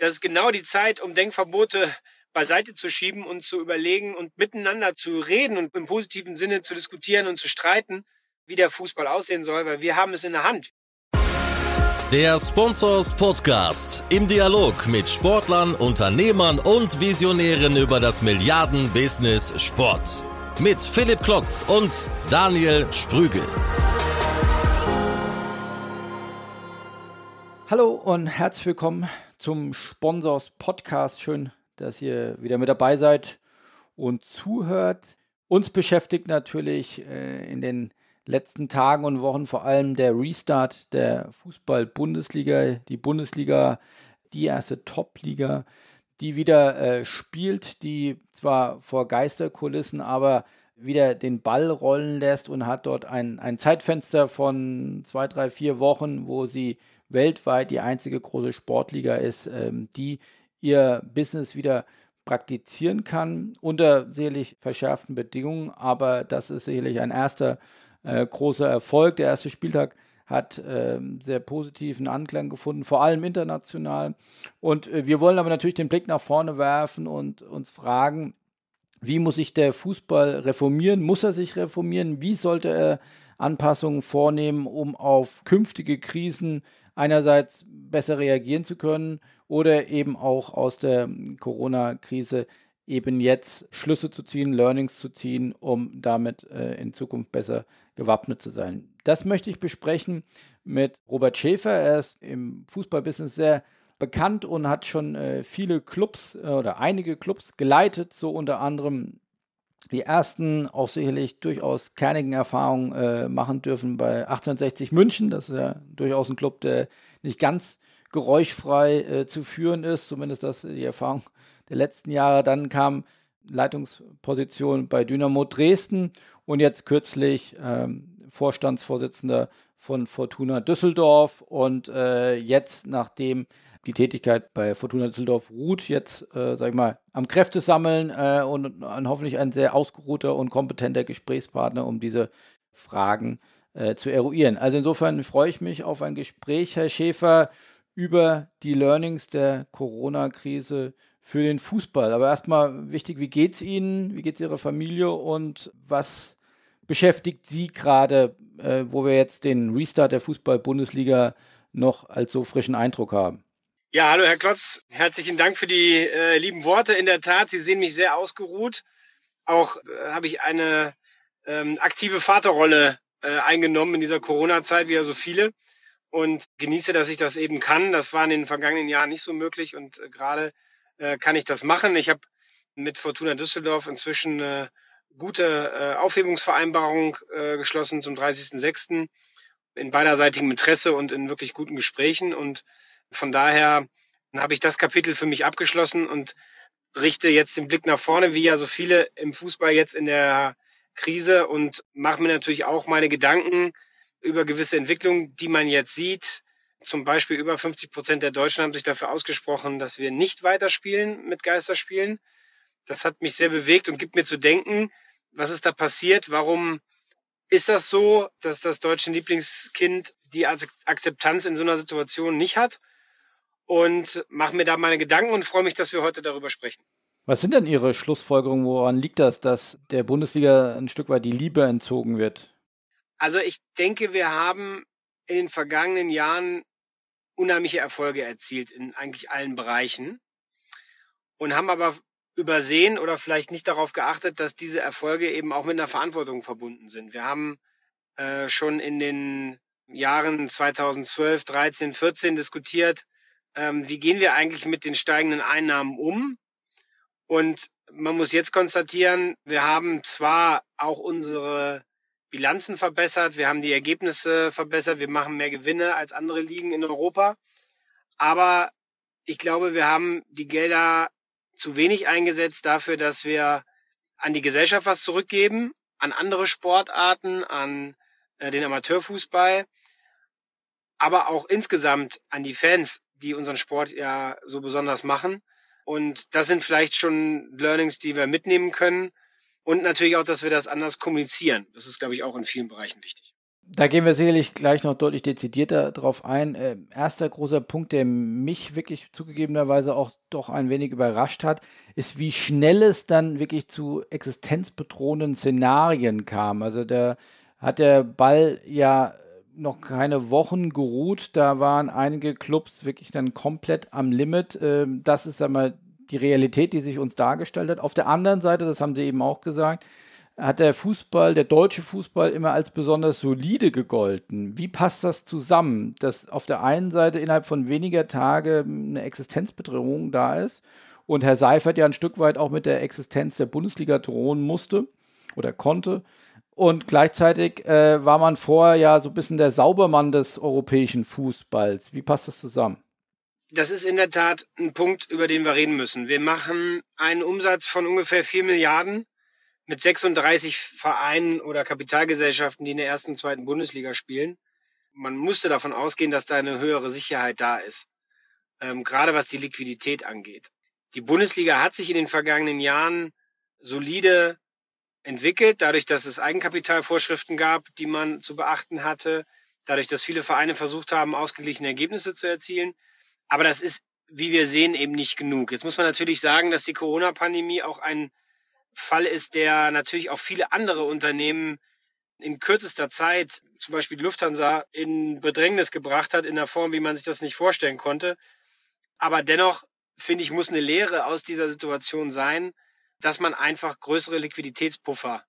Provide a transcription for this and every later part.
das ist genau die Zeit, um Denkverbote beiseite zu schieben und zu überlegen und miteinander zu reden und im positiven Sinne zu diskutieren und zu streiten, wie der Fußball aussehen soll, weil wir haben es in der Hand. Der Sponsors Podcast im Dialog mit Sportlern, Unternehmern und Visionären über das Milliarden-Business Sport. Mit Philipp Klotz und Daniel Sprügel. Hallo und herzlich willkommen zum Sponsors Podcast. Schön, dass ihr wieder mit dabei seid und zuhört. Uns beschäftigt natürlich äh, in den letzten Tagen und Wochen vor allem der Restart der Fußball-Bundesliga, die Bundesliga, die erste Top-Liga, die wieder äh, spielt, die zwar vor Geisterkulissen, aber wieder den Ball rollen lässt und hat dort ein, ein Zeitfenster von zwei, drei, vier Wochen, wo sie weltweit die einzige große Sportliga ist, ähm, die ihr Business wieder praktizieren kann, unter sicherlich verschärften Bedingungen, aber das ist sicherlich ein erster äh, großer Erfolg. Der erste Spieltag hat äh, sehr positiven Anklang gefunden, vor allem international. Und äh, wir wollen aber natürlich den Blick nach vorne werfen und uns fragen, wie muss sich der Fußball reformieren? Muss er sich reformieren? Wie sollte er Anpassungen vornehmen, um auf künftige Krisen einerseits besser reagieren zu können oder eben auch aus der Corona-Krise eben jetzt Schlüsse zu ziehen, Learnings zu ziehen, um damit äh, in Zukunft besser gewappnet zu sein. Das möchte ich besprechen mit Robert Schäfer. Er ist im Fußballbusiness sehr bekannt und hat schon äh, viele Clubs äh, oder einige Clubs geleitet, so unter anderem die ersten auch sicherlich durchaus kernigen Erfahrungen äh, machen dürfen bei 1860 München. Das ist ja durchaus ein Club, der nicht ganz geräuschfrei äh, zu führen ist, zumindest das die Erfahrung der letzten Jahre. Dann kam Leitungsposition bei Dynamo Dresden und jetzt kürzlich ähm, Vorstandsvorsitzender von Fortuna Düsseldorf und äh, jetzt, nachdem die Tätigkeit bei Fortuna Düsseldorf ruht jetzt, äh, sag ich mal, am Kräftesammeln äh, und an hoffentlich ein sehr ausgeruhter und kompetenter Gesprächspartner, um diese Fragen äh, zu eruieren. Also insofern freue ich mich auf ein Gespräch, Herr Schäfer, über die Learnings der Corona-Krise für den Fußball. Aber erstmal wichtig, wie geht es Ihnen, wie geht es Ihrer Familie und was beschäftigt Sie gerade, äh, wo wir jetzt den Restart der Fußball-Bundesliga noch als so frischen Eindruck haben? Ja, hallo Herr Klotz, herzlichen Dank für die äh, lieben Worte. In der Tat, Sie sehen mich sehr ausgeruht. Auch äh, habe ich eine ähm, aktive Vaterrolle äh, eingenommen in dieser Corona-Zeit, wie ja so viele. Und genieße, dass ich das eben kann. Das war in den vergangenen Jahren nicht so möglich und äh, gerade äh, kann ich das machen. Ich habe mit Fortuna Düsseldorf inzwischen eine gute äh, Aufhebungsvereinbarung äh, geschlossen zum 30.06. in beiderseitigem Interesse und in wirklich guten Gesprächen. Und von daher habe ich das Kapitel für mich abgeschlossen und richte jetzt den Blick nach vorne, wie ja so viele im Fußball jetzt in der Krise und mache mir natürlich auch meine Gedanken über gewisse Entwicklungen, die man jetzt sieht. Zum Beispiel über 50 Prozent der Deutschen haben sich dafür ausgesprochen, dass wir nicht weiterspielen mit Geisterspielen. Das hat mich sehr bewegt und gibt mir zu denken, was ist da passiert? Warum ist das so, dass das deutsche Lieblingskind die Akzeptanz in so einer Situation nicht hat? Und mache mir da meine Gedanken und freue mich, dass wir heute darüber sprechen. Was sind denn Ihre Schlussfolgerungen? Woran liegt das, dass der Bundesliga ein Stück weit die Liebe entzogen wird? Also ich denke, wir haben in den vergangenen Jahren unheimliche Erfolge erzielt in eigentlich allen Bereichen und haben aber übersehen oder vielleicht nicht darauf geachtet, dass diese Erfolge eben auch mit einer Verantwortung verbunden sind. Wir haben äh, schon in den Jahren 2012, 13, 14 diskutiert, ähm, wie gehen wir eigentlich mit den steigenden Einnahmen um? Und man muss jetzt konstatieren, wir haben zwar auch unsere Bilanzen verbessert, wir haben die Ergebnisse verbessert, wir machen mehr Gewinne als andere Ligen in Europa, aber ich glaube, wir haben die Gelder zu wenig eingesetzt dafür, dass wir an die Gesellschaft was zurückgeben, an andere Sportarten, an äh, den Amateurfußball, aber auch insgesamt an die Fans die unseren Sport ja so besonders machen. Und das sind vielleicht schon Learnings, die wir mitnehmen können. Und natürlich auch, dass wir das anders kommunizieren. Das ist, glaube ich, auch in vielen Bereichen wichtig. Da gehen wir sicherlich gleich noch deutlich dezidierter drauf ein. Äh, erster großer Punkt, der mich wirklich zugegebenerweise auch doch ein wenig überrascht hat, ist, wie schnell es dann wirklich zu existenzbedrohenden Szenarien kam. Also da hat der Ball ja noch keine Wochen geruht. Da waren einige Clubs wirklich dann komplett am Limit. Ähm, das ist einmal die Realität, die sich uns dargestellt hat. Auf der anderen Seite, das haben Sie eben auch gesagt, hat der Fußball, der deutsche Fußball immer als besonders solide gegolten. Wie passt das zusammen, dass auf der einen Seite innerhalb von weniger Tage eine Existenzbedrohung da ist und Herr Seifert ja ein Stück weit auch mit der Existenz der Bundesliga drohen musste oder konnte und gleichzeitig äh, war man vorher ja so ein bisschen der Saubermann des europäischen Fußballs. Wie passt das zusammen? Das ist in der Tat ein Punkt, über den wir reden müssen. Wir machen einen Umsatz von ungefähr 4 Milliarden mit 36 Vereinen oder Kapitalgesellschaften, die in der ersten und zweiten Bundesliga spielen. Man musste davon ausgehen, dass da eine höhere Sicherheit da ist, ähm, gerade was die Liquidität angeht. Die Bundesliga hat sich in den vergangenen Jahren solide entwickelt, dadurch, dass es Eigenkapitalvorschriften gab, die man zu beachten hatte, dadurch, dass viele Vereine versucht haben, ausgeglichene Ergebnisse zu erzielen. Aber das ist, wie wir sehen, eben nicht genug. Jetzt muss man natürlich sagen, dass die Corona-Pandemie auch ein Fall ist, der natürlich auch viele andere Unternehmen in kürzester Zeit, zum Beispiel die Lufthansa, in Bedrängnis gebracht hat, in der Form, wie man sich das nicht vorstellen konnte. Aber dennoch, finde ich, muss eine Lehre aus dieser Situation sein, dass man einfach größere Liquiditätspuffer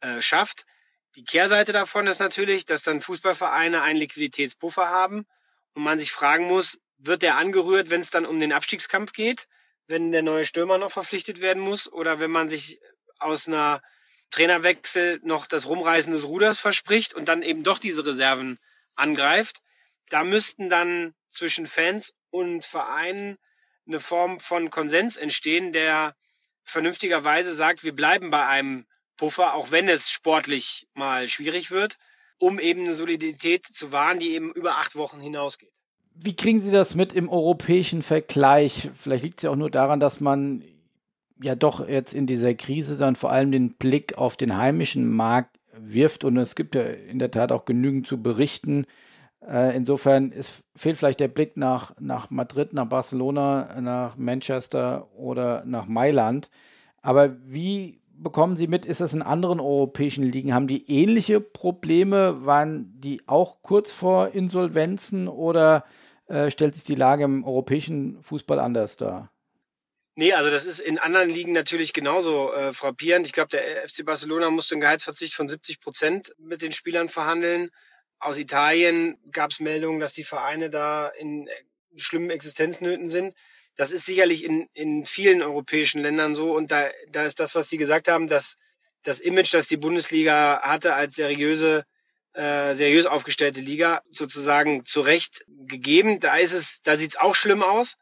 äh, schafft. Die Kehrseite davon ist natürlich, dass dann Fußballvereine einen Liquiditätspuffer haben und man sich fragen muss, wird der angerührt, wenn es dann um den Abstiegskampf geht? wenn der neue Stürmer noch verpflichtet werden muss oder wenn man sich aus einer Trainerwechsel noch das Rumreißen des Ruders verspricht und dann eben doch diese Reserven angreift. Da müssten dann zwischen Fans und Vereinen eine Form von Konsens entstehen, der vernünftigerweise sagt, wir bleiben bei einem Puffer, auch wenn es sportlich mal schwierig wird, um eben eine Solidität zu wahren, die eben über acht Wochen hinausgeht. Wie kriegen Sie das mit im europäischen Vergleich? Vielleicht liegt es ja auch nur daran, dass man ja doch jetzt in dieser Krise dann vor allem den Blick auf den heimischen Markt wirft und es gibt ja in der Tat auch genügend zu berichten. Äh, insofern ist, fehlt vielleicht der Blick nach, nach Madrid, nach Barcelona, nach Manchester oder nach Mailand. Aber wie bekommen Sie mit, ist das in anderen europäischen Ligen? Haben die ähnliche Probleme? Waren die auch kurz vor Insolvenzen oder äh, stellt sich die Lage im europäischen Fußball anders dar? Nee, also das ist in anderen Ligen natürlich genauso äh, frappierend. Ich glaube, der FC Barcelona musste einen Gehaltsverzicht von 70 Prozent mit den Spielern verhandeln. Aus Italien gab es Meldungen, dass die Vereine da in schlimmen Existenznöten sind. Das ist sicherlich in, in vielen europäischen Ländern so. Und da, da ist das, was Sie gesagt haben, dass das Image, das die Bundesliga hatte als seriöse, äh, seriös aufgestellte Liga, sozusagen zu Recht gegeben. Da ist es, da sieht es auch schlimm aus,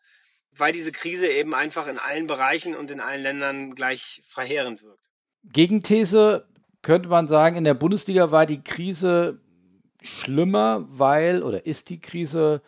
weil diese Krise eben einfach in allen Bereichen und in allen Ländern gleich verheerend wirkt. Gegenthese könnte man sagen, in der Bundesliga war die Krise schlimmer, weil, oder ist die Krise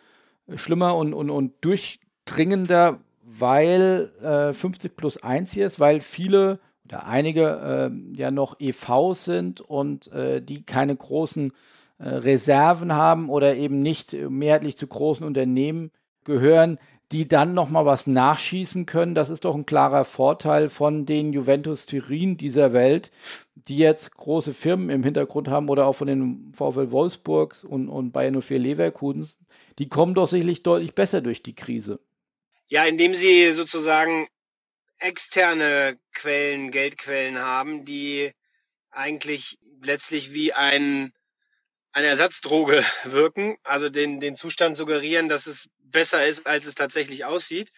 schlimmer und, und, und durch, dringender, weil äh, 50 plus 1 hier ist, weil viele oder einige äh, ja noch EVs sind und äh, die keine großen äh, Reserven haben oder eben nicht mehrheitlich zu großen Unternehmen gehören, die dann nochmal was nachschießen können. Das ist doch ein klarer Vorteil von den Juventus Turin dieser Welt, die jetzt große Firmen im Hintergrund haben oder auch von den VfL Wolfsburg und, und Bayern 04 Leverkusen. Die kommen doch sicherlich deutlich besser durch die Krise. Ja, indem sie sozusagen externe Quellen, Geldquellen haben, die eigentlich letztlich wie ein, eine Ersatzdroge wirken, also den, den Zustand suggerieren, dass es besser ist, als es tatsächlich aussieht.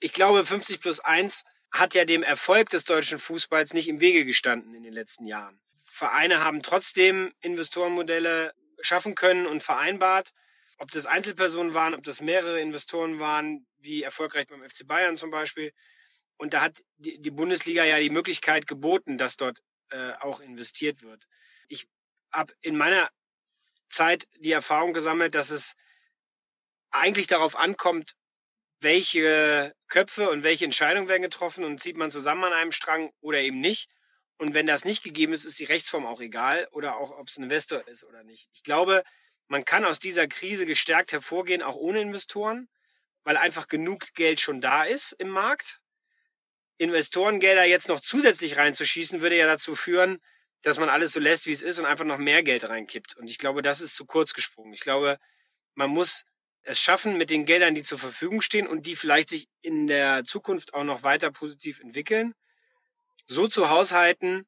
Ich glaube, 50 plus 1 hat ja dem Erfolg des deutschen Fußballs nicht im Wege gestanden in den letzten Jahren. Vereine haben trotzdem Investorenmodelle schaffen können und vereinbart ob das Einzelpersonen waren, ob das mehrere Investoren waren, wie erfolgreich beim FC Bayern zum Beispiel. Und da hat die, Bundesliga ja die Möglichkeit geboten, dass dort äh, auch investiert wird. Ich habe in meiner Zeit die Erfahrung gesammelt, dass es eigentlich darauf ankommt, welche Köpfe und welche Entscheidungen werden getroffen und zieht man zusammen an einem Strang oder eben nicht. Und wenn das nicht gegeben ist, ist die Rechtsform auch egal oder auch, ob es ein Investor ist oder nicht. Ich glaube, man kann aus dieser Krise gestärkt hervorgehen, auch ohne Investoren, weil einfach genug Geld schon da ist im Markt. Investorengelder jetzt noch zusätzlich reinzuschießen, würde ja dazu führen, dass man alles so lässt, wie es ist und einfach noch mehr Geld reinkippt. Und ich glaube, das ist zu kurz gesprungen. Ich glaube, man muss es schaffen, mit den Geldern, die zur Verfügung stehen und die vielleicht sich in der Zukunft auch noch weiter positiv entwickeln, so zu haushalten,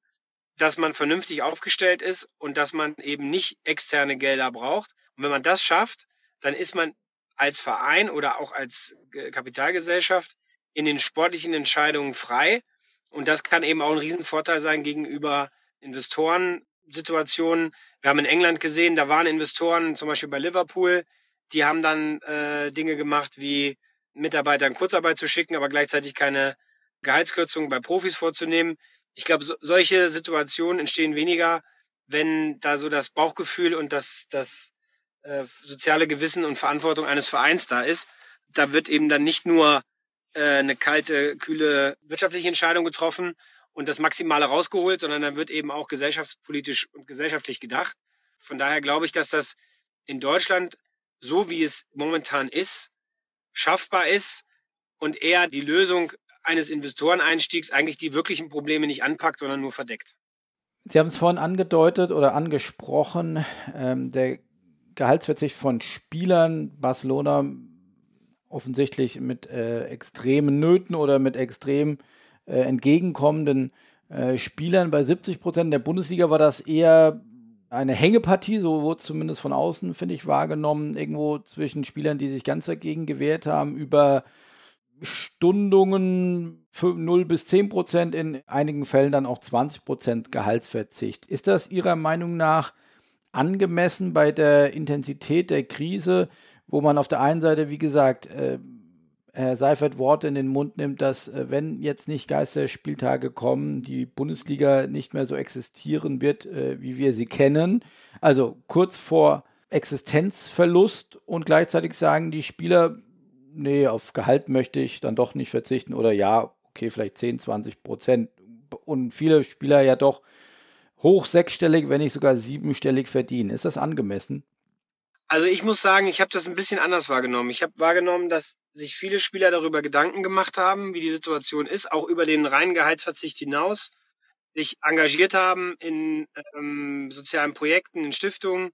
dass man vernünftig aufgestellt ist und dass man eben nicht externe Gelder braucht. Und wenn man das schafft, dann ist man als Verein oder auch als Kapitalgesellschaft in den sportlichen Entscheidungen frei. Und das kann eben auch ein Riesenvorteil sein gegenüber Investorensituationen. Wir haben in England gesehen, da waren Investoren, zum Beispiel bei Liverpool, die haben dann äh, Dinge gemacht, wie Mitarbeiter in Kurzarbeit zu schicken, aber gleichzeitig keine Gehaltskürzungen bei Profis vorzunehmen. Ich glaube, so, solche Situationen entstehen weniger, wenn da so das Bauchgefühl und das, das äh, soziale Gewissen und Verantwortung eines Vereins da ist. Da wird eben dann nicht nur äh, eine kalte, kühle wirtschaftliche Entscheidung getroffen und das Maximale rausgeholt, sondern dann wird eben auch gesellschaftspolitisch und gesellschaftlich gedacht. Von daher glaube ich, dass das in Deutschland, so wie es momentan ist, schaffbar ist und eher die Lösung eines Investoreneinstiegs eigentlich die wirklichen Probleme nicht anpackt, sondern nur verdeckt. Sie haben es vorhin angedeutet oder angesprochen, ähm, der Gehaltsverzicht von Spielern, Barcelona offensichtlich mit äh, extremen Nöten oder mit extrem äh, entgegenkommenden äh, Spielern. Bei 70 Prozent der Bundesliga war das eher eine Hängepartie, so wurde es zumindest von außen, finde ich, wahrgenommen, irgendwo zwischen Spielern, die sich ganz dagegen gewehrt haben, über Stundungen 0 bis 10 Prozent, in einigen Fällen dann auch 20 Prozent Gehaltsverzicht. Ist das Ihrer Meinung nach angemessen bei der Intensität der Krise, wo man auf der einen Seite, wie gesagt, äh, Herr Seifert Worte in den Mund nimmt, dass äh, wenn jetzt nicht Geisterspieltage kommen, die Bundesliga nicht mehr so existieren wird, äh, wie wir sie kennen. Also kurz vor Existenzverlust und gleichzeitig sagen die Spieler, nee, auf Gehalt möchte ich dann doch nicht verzichten oder ja, okay, vielleicht 10, 20 Prozent. Und viele Spieler ja doch hoch sechsstellig, wenn nicht sogar siebenstellig verdienen. Ist das angemessen? Also ich muss sagen, ich habe das ein bisschen anders wahrgenommen. Ich habe wahrgenommen, dass sich viele Spieler darüber Gedanken gemacht haben, wie die Situation ist, auch über den reinen Gehaltsverzicht hinaus, sich engagiert haben in ähm, sozialen Projekten, in Stiftungen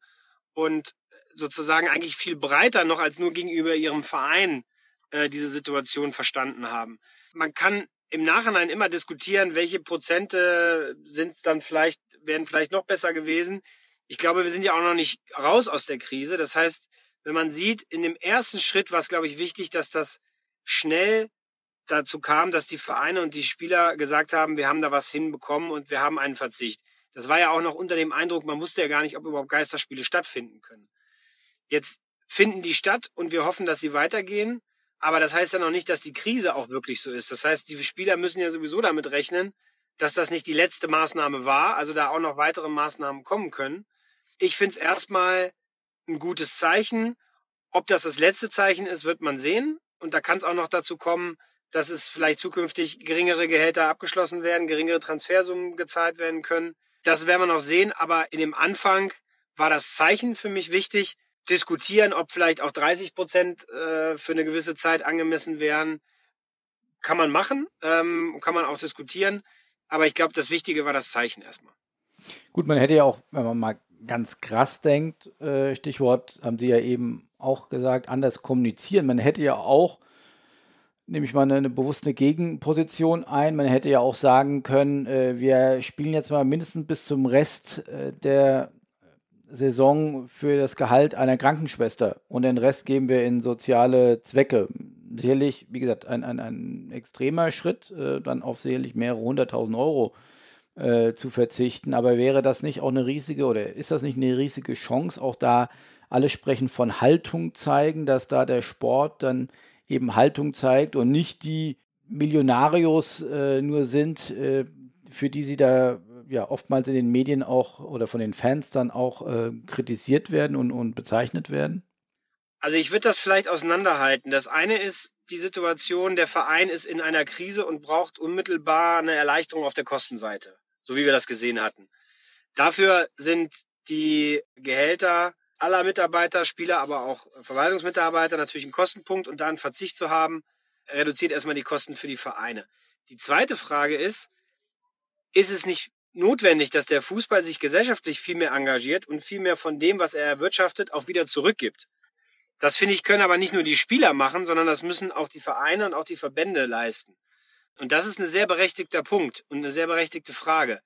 und sozusagen eigentlich viel breiter noch als nur gegenüber ihrem Verein äh, diese Situation verstanden haben. Man kann im Nachhinein immer diskutieren, welche Prozente sind dann vielleicht, wären vielleicht noch besser gewesen ich glaube, wir sind ja auch noch nicht raus aus der Krise. Das heißt, wenn man sieht, in dem ersten Schritt war es, glaube ich, wichtig, dass das schnell dazu kam, dass die Vereine und die Spieler gesagt haben, wir haben da was hinbekommen und wir haben einen Verzicht. Das war ja auch noch unter dem Eindruck, man wusste ja gar nicht, ob überhaupt Geisterspiele stattfinden können. Jetzt finden die statt und wir hoffen, dass sie weitergehen. Aber das heißt ja noch nicht, dass die Krise auch wirklich so ist. Das heißt, die Spieler müssen ja sowieso damit rechnen, dass das nicht die letzte Maßnahme war, also da auch noch weitere Maßnahmen kommen können ich finde es erstmal ein gutes Zeichen. Ob das das letzte Zeichen ist, wird man sehen. Und da kann es auch noch dazu kommen, dass es vielleicht zukünftig geringere Gehälter abgeschlossen werden, geringere Transfersummen gezahlt werden können. Das werden wir noch sehen. Aber in dem Anfang war das Zeichen für mich wichtig. Diskutieren, ob vielleicht auch 30 Prozent äh, für eine gewisse Zeit angemessen wären, kann man machen, ähm, kann man auch diskutieren. Aber ich glaube, das Wichtige war das Zeichen erstmal. Gut, man hätte ja auch, wenn man mal ganz krass denkt, äh, Stichwort haben Sie ja eben auch gesagt, anders kommunizieren. Man hätte ja auch, nehme ich mal eine, eine bewusste Gegenposition ein, man hätte ja auch sagen können, äh, wir spielen jetzt mal mindestens bis zum Rest äh, der Saison für das Gehalt einer Krankenschwester und den Rest geben wir in soziale Zwecke. Sicherlich, wie gesagt, ein, ein, ein extremer Schritt, äh, dann auf sicherlich mehrere hunderttausend Euro äh, zu verzichten. Aber wäre das nicht auch eine riesige oder ist das nicht eine riesige Chance, auch da alle sprechen von Haltung zeigen, dass da der Sport dann eben Haltung zeigt und nicht die Millionarios äh, nur sind, äh, für die sie da ja oftmals in den Medien auch oder von den Fans dann auch äh, kritisiert werden und, und bezeichnet werden? Also ich würde das vielleicht auseinanderhalten. Das eine ist die Situation, der Verein ist in einer Krise und braucht unmittelbar eine Erleichterung auf der Kostenseite. so wie wir das gesehen hatten. Dafür sind die Gehälter aller Mitarbeiter, Spieler, aber auch Verwaltungsmitarbeiter natürlich ein Kostenpunkt und da einen Verzicht zu haben, reduziert erstmal die Kosten für die Vereine. Die zweite Frage ist, ist es nicht notwendig, dass der Fußball sich gesellschaftlich viel mehr engagiert und viel mehr von dem, was er erwirtschaftet, auch wieder zurückgibt? Das finde ich, können aber nicht nur die Spieler machen, sondern das müssen auch die Vereine und auch die Verbände leisten. Und das ist ein sehr berechtigter Punkt und eine sehr berechtigte Frage.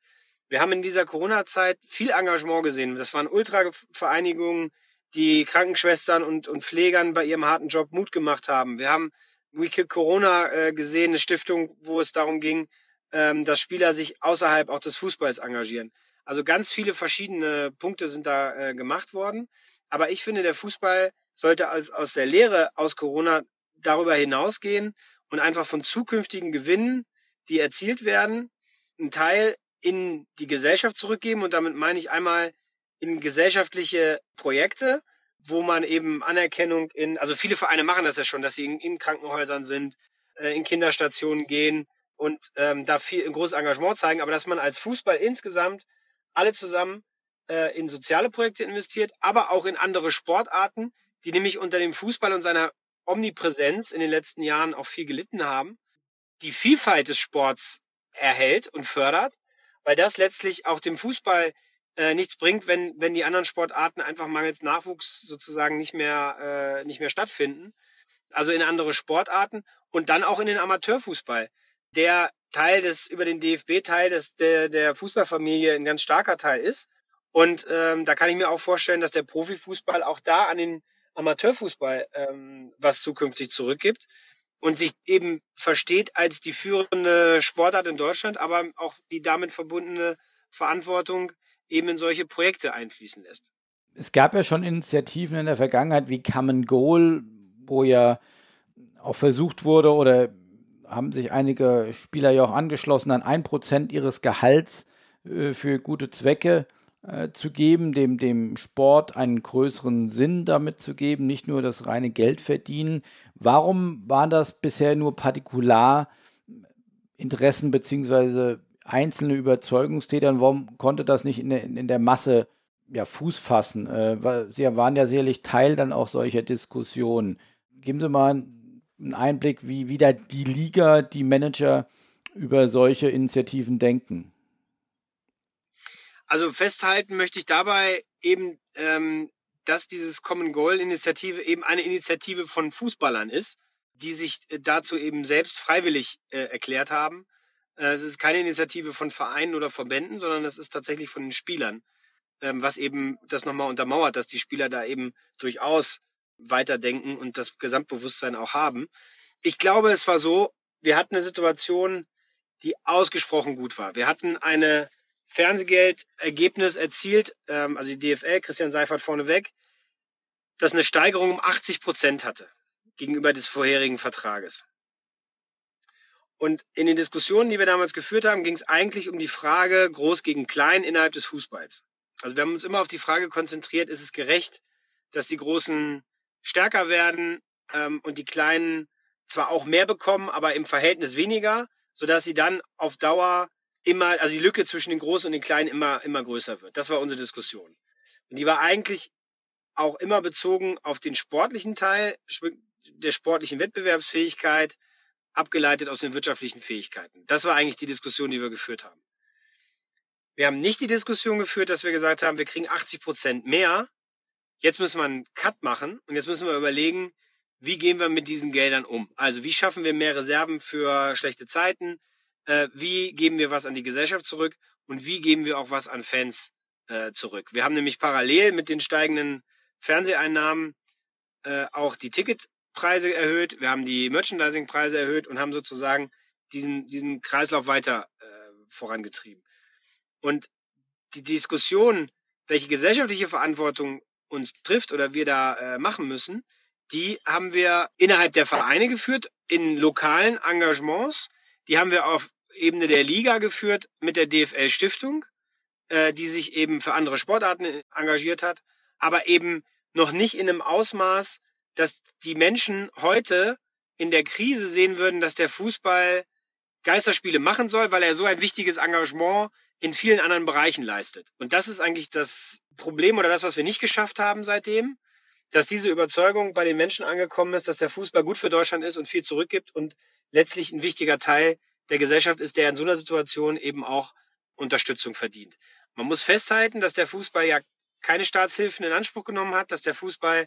Wir haben in dieser Corona-Zeit viel Engagement gesehen. Das waren Ultravereinigungen, die Krankenschwestern und, und Pflegern bei ihrem harten Job Mut gemacht haben. Wir haben We Kill Corona äh, gesehen, eine Stiftung, wo es darum ging, ähm, dass Spieler sich außerhalb auch des Fußballs engagieren. Also ganz viele verschiedene Punkte sind da äh, gemacht worden. Aber ich finde, der Fußball sollte als, aus der Lehre aus Corona darüber hinausgehen und einfach von zukünftigen Gewinnen, die erzielt werden, einen Teil in die Gesellschaft zurückgeben. Und damit meine ich einmal in gesellschaftliche Projekte, wo man eben Anerkennung in, also viele Vereine machen das ja schon, dass sie in, in Krankenhäusern sind, äh, in Kinderstationen gehen und ähm, da viel ein großes Engagement zeigen, aber dass man als Fußball insgesamt alle zusammen äh, in soziale Projekte investiert, aber auch in andere Sportarten, die nämlich unter dem Fußball und seiner Omnipräsenz in den letzten Jahren auch viel gelitten haben, die Vielfalt des Sports erhält und fördert, weil das letztlich auch dem Fußball äh, nichts bringt, wenn, wenn die anderen Sportarten einfach mangels Nachwuchs sozusagen nicht mehr, äh, nicht mehr stattfinden. Also in andere Sportarten und dann auch in den Amateurfußball, der Teil des, über den DFB Teil des, der, der Fußballfamilie ein ganz starker Teil ist. Und ähm, da kann ich mir auch vorstellen, dass der Profifußball auch da an den Amateurfußball ähm, was zukünftig zurückgibt und sich eben versteht als die führende Sportart in Deutschland, aber auch die damit verbundene Verantwortung eben in solche Projekte einfließen lässt. Es gab ja schon Initiativen in der Vergangenheit wie Common Goal, wo ja auch versucht wurde oder haben sich einige Spieler ja auch angeschlossen, an ein Prozent ihres Gehalts äh, für gute Zwecke äh, zu geben, dem, dem Sport einen größeren Sinn damit zu geben, nicht nur das reine Geld verdienen. Warum waren das bisher nur Partikularinteressen beziehungsweise einzelne Überzeugungstäter? Warum konnte das nicht in der, in der Masse ja, Fuß fassen? Äh, Sie waren ja sicherlich Teil dann auch solcher Diskussionen. Geben Sie mal einen Einblick, wie wieder die Liga, die Manager über solche Initiativen denken. Also festhalten möchte ich dabei eben, ähm, dass dieses Common Goal Initiative eben eine Initiative von Fußballern ist, die sich äh, dazu eben selbst freiwillig äh, erklärt haben. Äh, es ist keine Initiative von Vereinen oder Verbänden, sondern es ist tatsächlich von den Spielern, ähm, was eben das nochmal untermauert, dass die Spieler da eben durchaus weiterdenken und das Gesamtbewusstsein auch haben. Ich glaube, es war so, wir hatten eine Situation, die ausgesprochen gut war. Wir hatten eine Fernsehgeldergebnis erzielt, ähm, also die DFL, Christian Seifert vorneweg, das eine Steigerung um 80 Prozent hatte gegenüber des vorherigen Vertrages. Und in den Diskussionen, die wir damals geführt haben, ging es eigentlich um die Frage groß gegen klein innerhalb des Fußballs. Also wir haben uns immer auf die Frage konzentriert, ist es gerecht, dass die Großen stärker werden ähm, und die Kleinen zwar auch mehr bekommen, aber im Verhältnis weniger, sodass sie dann auf Dauer immer, also die Lücke zwischen den Großen und den Kleinen immer, immer größer wird. Das war unsere Diskussion. Und die war eigentlich auch immer bezogen auf den sportlichen Teil der sportlichen Wettbewerbsfähigkeit, abgeleitet aus den wirtschaftlichen Fähigkeiten. Das war eigentlich die Diskussion, die wir geführt haben. Wir haben nicht die Diskussion geführt, dass wir gesagt haben, wir kriegen 80 Prozent mehr. Jetzt müssen wir einen Cut machen und jetzt müssen wir überlegen, wie gehen wir mit diesen Geldern um? Also wie schaffen wir mehr Reserven für schlechte Zeiten? Äh, wie geben wir was an die Gesellschaft zurück und wie geben wir auch was an Fans äh, zurück. Wir haben nämlich parallel mit den steigenden Fernseheinnahmen äh, auch die Ticketpreise erhöht, wir haben die Merchandisingpreise erhöht und haben sozusagen diesen, diesen Kreislauf weiter äh, vorangetrieben. Und die Diskussion, welche gesellschaftliche Verantwortung uns trifft oder wir da äh, machen müssen, die haben wir innerhalb der Vereine geführt, in lokalen Engagements, die haben wir auf Ebene der Liga geführt mit der DFL Stiftung, äh, die sich eben für andere Sportarten engagiert hat, aber eben noch nicht in einem Ausmaß, dass die Menschen heute in der Krise sehen würden, dass der Fußball Geisterspiele machen soll, weil er so ein wichtiges Engagement in vielen anderen Bereichen leistet. Und das ist eigentlich das Problem oder das, was wir nicht geschafft haben seitdem, dass diese Überzeugung bei den Menschen angekommen ist, dass der Fußball gut für Deutschland ist und viel zurückgibt und letztlich ein wichtiger Teil der Gesellschaft ist, der in so einer Situation eben auch Unterstützung verdient. Man muss festhalten, dass der Fußball ja keine Staatshilfen in Anspruch genommen hat, dass der Fußball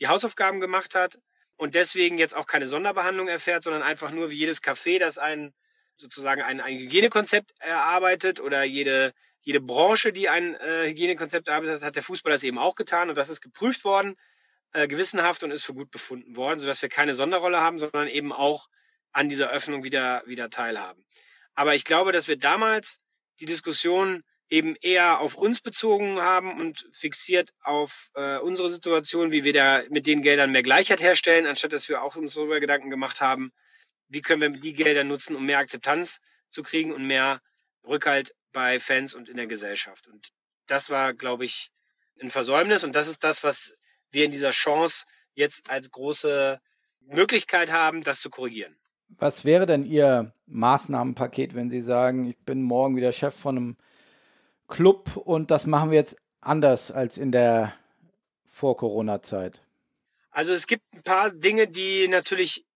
die Hausaufgaben gemacht hat und deswegen jetzt auch keine Sonderbehandlung erfährt, sondern einfach nur wie jedes Café, das ein sozusagen ein, ein Hygienekonzept erarbeitet oder jede, jede Branche, die ein äh, Hygienekonzept erarbeitet hat, hat der Fußball das eben auch getan und das ist geprüft worden, äh, gewissenhaft und ist für gut befunden worden, sodass wir keine Sonderrolle haben, sondern eben auch an dieser Öffnung wieder, wieder teilhaben. Aber ich glaube, dass wir damals die Diskussion eben eher auf uns bezogen haben und fixiert auf äh, unsere Situation, wie wir da mit den Geldern mehr Gleichheit herstellen, anstatt dass wir auch uns darüber Gedanken gemacht haben, wie können wir die Gelder nutzen, um mehr Akzeptanz zu kriegen und mehr Rückhalt bei Fans und in der Gesellschaft. Und das war, glaube ich, ein Versäumnis und das ist das, was wir in dieser Chance jetzt als große Möglichkeit haben, das zu korrigieren. Was wäre denn Ihr Maßnahmenpaket, wenn Sie sagen, ich bin morgen wieder Chef von einem Club und das machen wir jetzt anders als in der Vor-Corona-Zeit? Also es gibt ein paar Dinge, die natürlich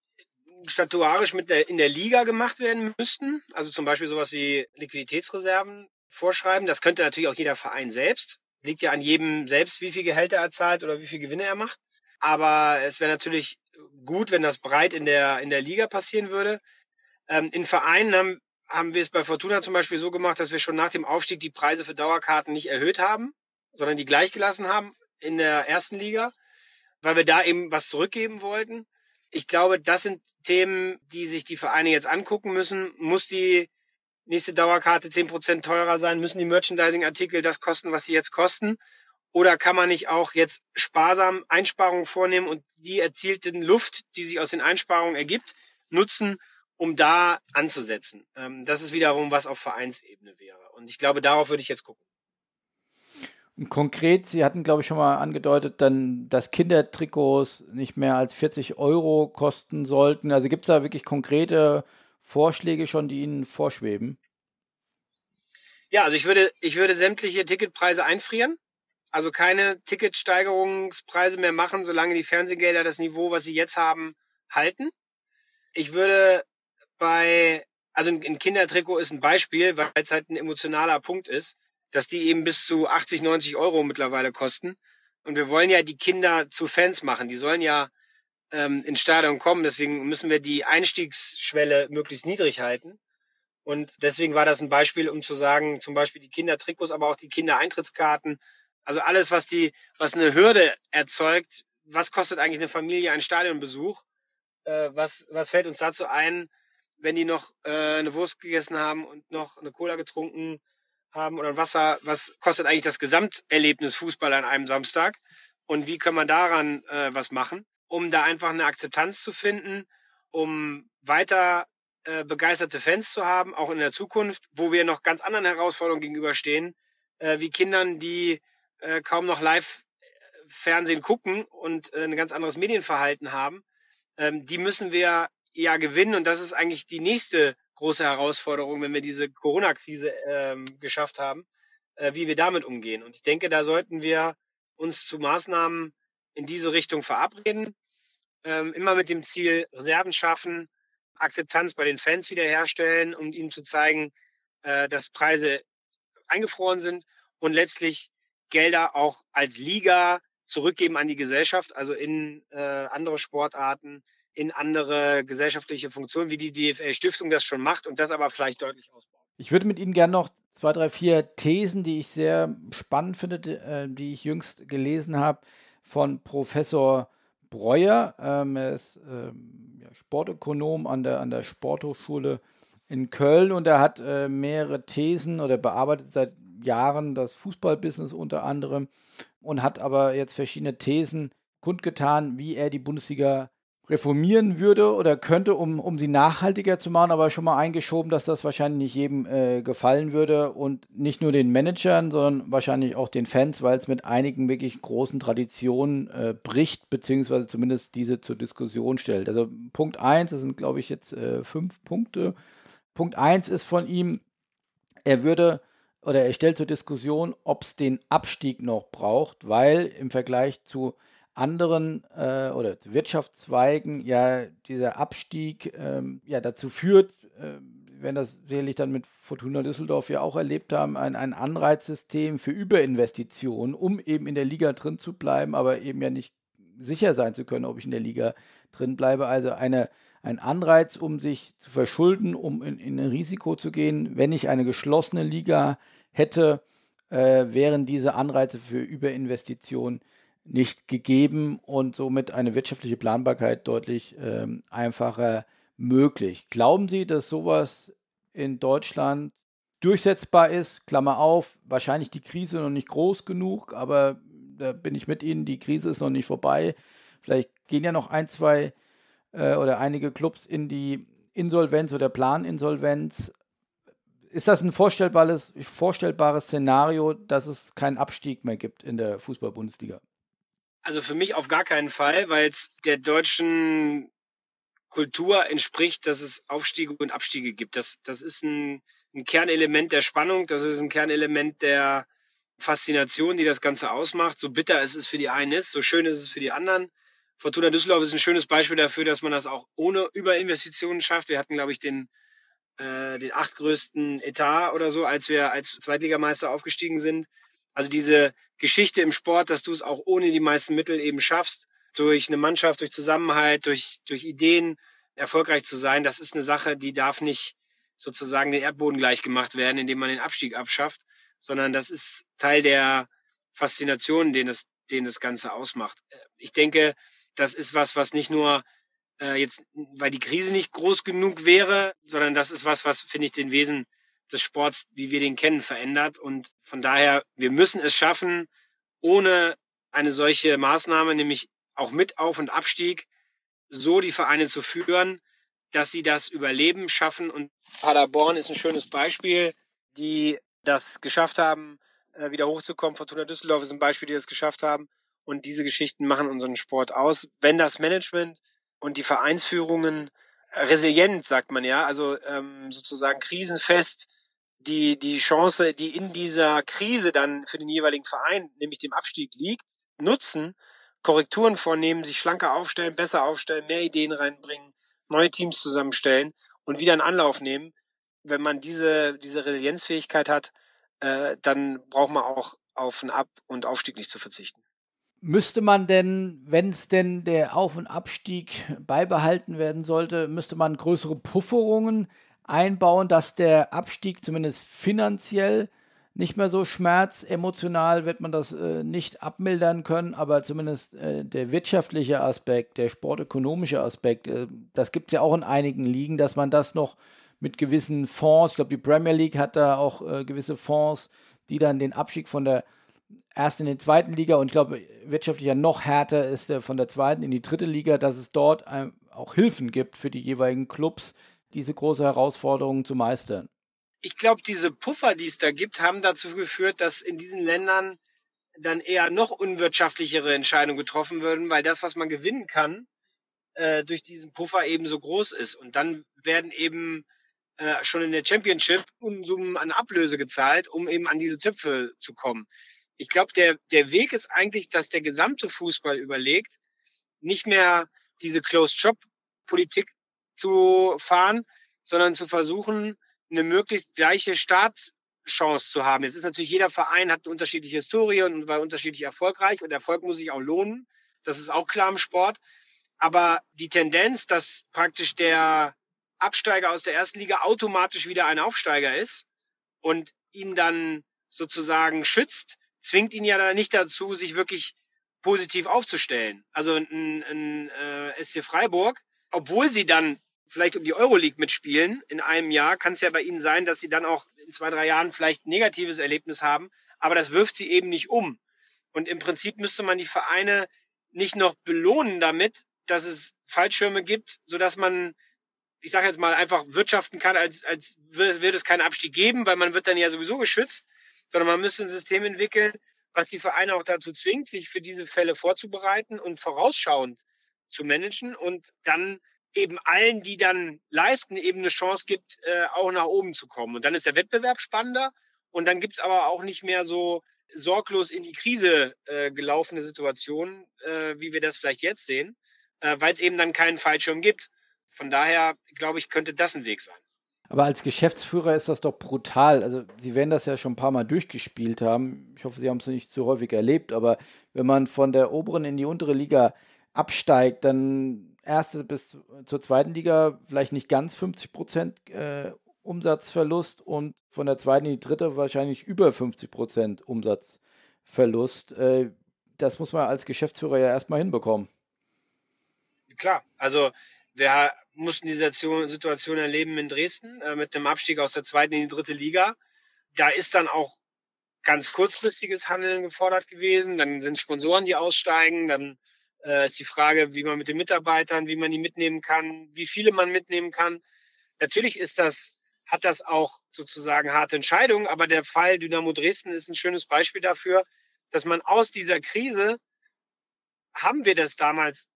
statuarisch mit der, in der Liga gemacht werden müssten. Also zum Beispiel sowas wie Liquiditätsreserven vorschreiben. Das könnte natürlich auch jeder Verein selbst. Liegt ja an jedem selbst, wie viel Gehälter er zahlt oder wie viel Gewinne er macht. Aber es wäre natürlich gut, wenn das breit in der, in der Liga passieren würde. Ähm, in Vereinen haben haben wir es bei Fortuna zum Beispiel so gemacht, dass wir schon nach dem Aufstieg die Preise für Dauerkarten nicht erhöht haben, sondern die gleich gelassen haben in der ersten Liga, weil wir da eben was zurückgeben wollten. Ich glaube, das sind Themen, die sich die Vereine jetzt angucken müssen. Muss die nächste Dauerkarte zehn Prozent teurer sein? Müssen die Merchandising-Artikel das kosten, was sie jetzt kosten? Oder kann man nicht auch jetzt sparsam Einsparungen vornehmen und die erzielten Luft, die sich aus den Einsparungen ergibt, nutzen, um da anzusetzen. Ähm, das ist wiederum was auf Vereinsebene wäre. Und ich glaube, darauf würde ich jetzt gucken. Konkret, Sie hatten, glaube ich, schon mal angedeutet, dann, dass Kindertrikots nicht mehr als 40 Euro kosten sollten. Also gibt es da wirklich konkrete Vorschläge schon, die Ihnen vorschweben? Ja, also ich würde, ich würde sämtliche Ticketpreise einfrieren. Also keine Ticketsteigerungspreise mehr machen, solange die Fernsehgelder das Niveau, was sie jetzt haben, halten. Ich würde bei, also ein Kindertrikot ist ein Beispiel, weil es halt ein emotionaler Punkt ist, dass die eben bis zu 80, 90 Euro mittlerweile kosten. Und wir wollen ja die Kinder zu Fans machen. Die sollen ja ähm, ins Stadion kommen. Deswegen müssen wir die Einstiegsschwelle möglichst niedrig halten. Und deswegen war das ein Beispiel, um zu sagen, zum Beispiel die Kindertrikots, aber auch die Kindereintrittskarten. Also alles, was die, was eine Hürde erzeugt. Was kostet eigentlich eine Familie ein Stadionbesuch? Äh, was, was fällt uns dazu ein? wenn die noch äh, eine Wurst gegessen haben und noch eine Cola getrunken haben oder Wasser, was kostet eigentlich das Gesamterlebnis Fußball an einem Samstag? Und wie kann man daran äh, was machen, um da einfach eine Akzeptanz zu finden, um weiter äh, begeisterte Fans zu haben, auch in der Zukunft, wo wir noch ganz anderen Herausforderungen gegenüberstehen, äh, wie Kindern, die äh, kaum noch live Fernsehen gucken und äh, ein ganz anderes Medienverhalten haben. Ähm, die müssen wir ja gewinnen. Und das ist eigentlich die nächste große Herausforderung, wenn wir diese Corona-Krise ähm, geschafft haben, äh, wie wir damit umgehen. Und ich denke, da sollten wir uns zu Maßnahmen in diese Richtung verabreden. Ähm, immer mit dem Ziel Reserven schaffen, Akzeptanz bei den Fans wiederherstellen, um ihnen zu zeigen, äh, dass Preise eingefroren sind und letztlich Gelder auch als Liga zurückgeben an die Gesellschaft, also in äh, andere Sportarten, in andere gesellschaftliche Funktionen, wie die DFL-Stiftung das schon macht und das aber vielleicht deutlich ausbaut. Ich würde mit Ihnen gerne noch zwei, drei, vier Thesen, die ich sehr spannend finde, äh, die ich jüngst gelesen habe, von Professor Breuer. Ähm, er ist ähm, ja, Sportökonom an der, an der Sporthochschule in Köln und er hat äh, mehrere Thesen oder bearbeitet seit Jahren das Fußballbusiness unter anderem und hat aber jetzt verschiedene Thesen kundgetan, wie er die Bundesliga reformieren würde oder könnte, um, um sie nachhaltiger zu machen, aber schon mal eingeschoben, dass das wahrscheinlich nicht jedem äh, gefallen würde und nicht nur den Managern, sondern wahrscheinlich auch den Fans, weil es mit einigen wirklich großen Traditionen äh, bricht, beziehungsweise zumindest diese zur Diskussion stellt. Also Punkt 1, das sind glaube ich jetzt äh, fünf Punkte. Punkt 1 ist von ihm, er würde oder er stellt zur Diskussion, ob es den Abstieg noch braucht, weil im Vergleich zu anderen äh, oder Wirtschaftszweigen ja dieser Abstieg ähm, ja dazu führt, äh, werden das sicherlich dann mit Fortuna Düsseldorf ja auch erlebt haben, ein, ein Anreizsystem für Überinvestitionen, um eben in der Liga drin zu bleiben, aber eben ja nicht sicher sein zu können, ob ich in der Liga drin bleibe. Also eine, ein Anreiz, um sich zu verschulden, um in, in ein Risiko zu gehen. Wenn ich eine geschlossene Liga hätte, äh, wären diese Anreize für Überinvestitionen nicht gegeben und somit eine wirtschaftliche Planbarkeit deutlich ähm, einfacher möglich. Glauben Sie, dass sowas in Deutschland durchsetzbar ist? Klammer auf, wahrscheinlich die Krise noch nicht groß genug, aber da bin ich mit Ihnen, die Krise ist noch nicht vorbei. Vielleicht gehen ja noch ein, zwei äh, oder einige Clubs in die Insolvenz oder Planinsolvenz. Ist das ein vorstellbares, vorstellbares Szenario, dass es keinen Abstieg mehr gibt in der Fußball-Bundesliga? Also für mich auf gar keinen Fall, weil es der deutschen Kultur entspricht, dass es Aufstiege und Abstiege gibt. Das, das ist ein, ein Kernelement der Spannung, das ist ein Kernelement der Faszination, die das Ganze ausmacht. So bitter es ist für die einen ist, so schön ist es für die anderen. Fortuna Düsseldorf ist ein schönes Beispiel dafür, dass man das auch ohne Überinvestitionen schafft. Wir hatten, glaube ich, den, äh, den achtgrößten Etat oder so, als wir als Zweitligameister aufgestiegen sind. Also diese Geschichte im Sport, dass du es auch ohne die meisten Mittel eben schaffst, durch eine Mannschaft, durch Zusammenhalt, durch, durch Ideen erfolgreich zu sein, das ist eine Sache, die darf nicht sozusagen den Erdboden gleich gemacht werden, indem man den Abstieg abschafft, sondern das ist Teil der Faszination, den das, den das Ganze ausmacht. Ich denke, das ist was, was nicht nur äh, jetzt, weil die Krise nicht groß genug wäre, sondern das ist was, was, finde ich, den Wesen des Sports, wie wir den kennen, verändert. Und von daher, wir müssen es schaffen, ohne eine solche Maßnahme, nämlich auch mit Auf- und Abstieg, so die Vereine zu führen, dass sie das Überleben schaffen. Und Paderborn ist ein schönes Beispiel, die das geschafft haben, äh, wieder hochzukommen. Fortuna Düsseldorf ist ein Beispiel, die das geschafft haben. Und diese Geschichten machen unseren Sport aus. Wenn das Management und die Vereinsführungen resilient, sagt man ja, also ähm, sozusagen krisenfest, die, die Chance, die in dieser Krise dann für den jeweiligen Verein, nämlich dem Abstieg liegt, nutzen, Korrekturen vornehmen, sich schlanker aufstellen, besser aufstellen, mehr Ideen reinbringen, neue Teams zusammenstellen und wieder einen Anlauf nehmen. Wenn man diese, diese Resilienzfähigkeit hat, äh, dann braucht man auch auf einen Ab- und Aufstieg nicht zu verzichten. Müsste man denn, wenn es denn der Auf- und Abstieg beibehalten werden sollte, müsste man größere Pufferungen einbauen, dass der Abstieg zumindest finanziell nicht mehr so schmerzemotional wird man das äh, nicht abmildern können, aber zumindest äh, der wirtschaftliche Aspekt, der sportökonomische Aspekt, äh, das gibt es ja auch in einigen Ligen, dass man das noch mit gewissen Fonds, ich glaube, die Premier League hat da auch äh, gewisse Fonds, die dann den Abstieg von der ersten in die zweiten Liga und ich glaube, wirtschaftlich ja noch härter ist der von der zweiten in die dritte Liga, dass es dort auch Hilfen gibt für die jeweiligen Clubs, diese große Herausforderung zu meistern ich glaube, diese Puffer, die es da gibt, haben dazu geführt, dass in diesen Ländern dann eher noch unwirtschaftlichere Entscheidungen getroffen würden, weil das, was man gewinnen kann, äh, durch diesen Puffer eben so groß ist. Und dann werden eben äh, schon in der Championship Unsummen an Ablöse gezahlt, um eben an diese Töpfe zu kommen. Ich glaube, der, der Weg ist eigentlich, dass der gesamte Fußball überlegt, nicht mehr diese Closed-Shop-Politik zu fahren, sondern zu versuchen, eine möglichst gleiche Startchance zu haben. Jetzt ist natürlich jeder Verein hat eine unterschiedliche Historie und war unterschiedlich erfolgreich und Erfolg muss sich auch lohnen. Das ist auch klar im Sport. Aber die Tendenz, dass praktisch der Absteiger aus der ersten Liga automatisch wieder ein Aufsteiger ist und ihn dann sozusagen schützt, zwingt ihn ja nicht dazu, sich wirklich positiv aufzustellen. Also ein, ein äh, SC Freiburg, obwohl sie dann vielleicht um die Euroleague mitspielen in einem Jahr, kann es ja bei ihnen sein, dass sie dann auch in zwei, drei Jahren vielleicht ein negatives Erlebnis haben. Aber das wirft sie eben nicht um. Und im Prinzip müsste man die Vereine nicht noch belohnen damit, dass es Fallschirme gibt, sodass man, ich sage jetzt mal, einfach wirtschaften kann, als, als würde es keinen Abstieg geben, weil man wird dann ja sowieso geschützt, sondern man müsste ein System entwickeln, was die Vereine auch dazu zwingt, sich für diese Fälle vorzubereiten und vorausschauend zu managen und dann eben allen, die dann leisten, eben eine Chance gibt, äh, auch nach oben zu kommen. Und dann ist der Wettbewerb spannender und dann gibt's aber auch nicht mehr so sorglos in die Krise äh, gelaufene Situationen, äh, wie wir das vielleicht jetzt sehen, äh, weil es eben dann keinen Fallschirm gibt. Von daher, glaube ich, könnte das ein Weg sein. Aber als Geschäftsführer ist das doch brutal. Also, Sie werden das ja schon ein paar Mal durchgespielt haben. Ich hoffe, Sie haben es nicht zu häufig erlebt. Aber wenn man von der oberen in die untere Liga absteigt, dann erste bis zur zweiten Liga vielleicht nicht ganz 50 Prozent äh, Umsatzverlust und von der zweiten in die dritte wahrscheinlich über 50 Prozent Umsatzverlust. Äh, das muss man als Geschäftsführer ja erstmal hinbekommen. Klar, also wir mussten diese Situation erleben in Dresden äh, mit dem Abstieg aus der zweiten in die dritte Liga. Da ist dann auch ganz kurzfristiges Handeln gefordert gewesen. Dann sind Sponsoren, die aussteigen. Dann äh, ist die Frage, wie man mit den Mitarbeitern, wie man die mitnehmen kann, wie viele man mitnehmen kann. Natürlich ist das hat das auch sozusagen harte Entscheidungen. Aber der Fall Dynamo Dresden ist ein schönes Beispiel dafür, dass man aus dieser Krise haben wir das damals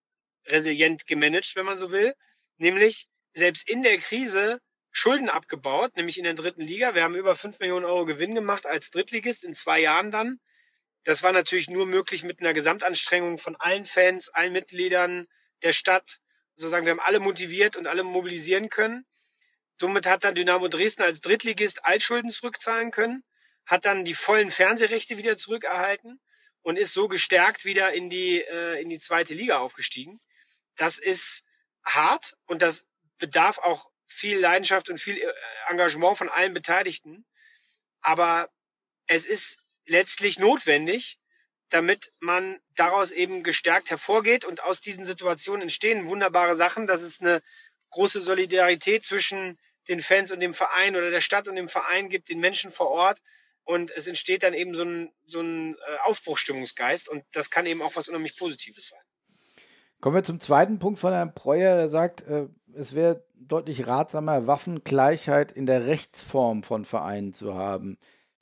resilient gemanagt, wenn man so will, nämlich selbst in der Krise Schulden abgebaut, nämlich in der dritten Liga. Wir haben über fünf Millionen Euro Gewinn gemacht als Drittligist in zwei Jahren dann. Das war natürlich nur möglich mit einer Gesamtanstrengung von allen Fans, allen Mitgliedern der Stadt. Sozusagen, wir haben alle motiviert und alle mobilisieren können. Somit hat dann Dynamo Dresden als Drittligist Altschulden zurückzahlen können, hat dann die vollen Fernsehrechte wieder zurückerhalten und ist so gestärkt wieder in die, äh, in die zweite Liga aufgestiegen. Das ist hart und das bedarf auch viel Leidenschaft und viel äh, Engagement von allen Beteiligten. Aber es ist letztlich notwendig, damit man daraus eben gestärkt hervorgeht und aus diesen Situationen entstehen wunderbare Sachen. Das ist eine große Solidarität zwischen den Fans und dem Verein oder der Stadt und dem Verein gibt, den Menschen vor Ort. Und es entsteht dann eben so ein, so ein äh, Aufbruchstimmungsgeist. Und das kann eben auch was unheimlich Positives sein. Kommen wir zum zweiten Punkt von Herrn Breuer, der sagt, äh, es wäre deutlich ratsamer, Waffengleichheit in der Rechtsform von Vereinen zu haben.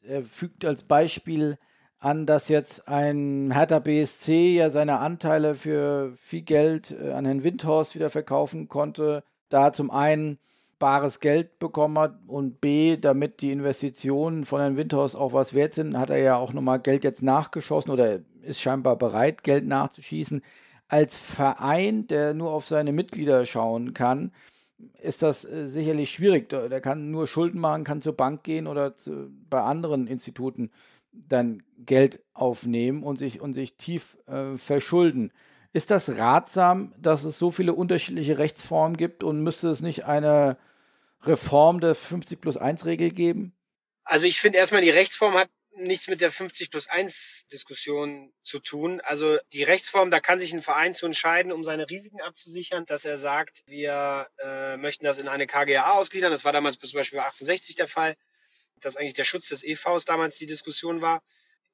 Er fügt als Beispiel an, dass jetzt ein Hertha BSC ja seine Anteile für viel Geld äh, an Herrn Windhorst wieder verkaufen konnte. Da zum einen bares Geld bekommen hat und B, damit die Investitionen von Herrn Windhaus auch was wert sind, hat er ja auch nochmal Geld jetzt nachgeschossen oder ist scheinbar bereit, Geld nachzuschießen. Als Verein, der nur auf seine Mitglieder schauen kann, ist das äh, sicherlich schwierig. Der kann nur Schulden machen, kann zur Bank gehen oder zu, bei anderen Instituten dann Geld aufnehmen und sich, und sich tief äh, verschulden. Ist das ratsam, dass es so viele unterschiedliche Rechtsformen gibt und müsste es nicht eine Reform der 50 plus 1 Regel geben? Also ich finde erstmal, die Rechtsform hat nichts mit der 50 plus 1 Diskussion zu tun. Also die Rechtsform, da kann sich ein Verein zu entscheiden, um seine Risiken abzusichern, dass er sagt, wir äh, möchten das in eine KGA ausgliedern. Das war damals zum Beispiel bei 1860 der Fall, dass eigentlich der Schutz des EVs damals die Diskussion war.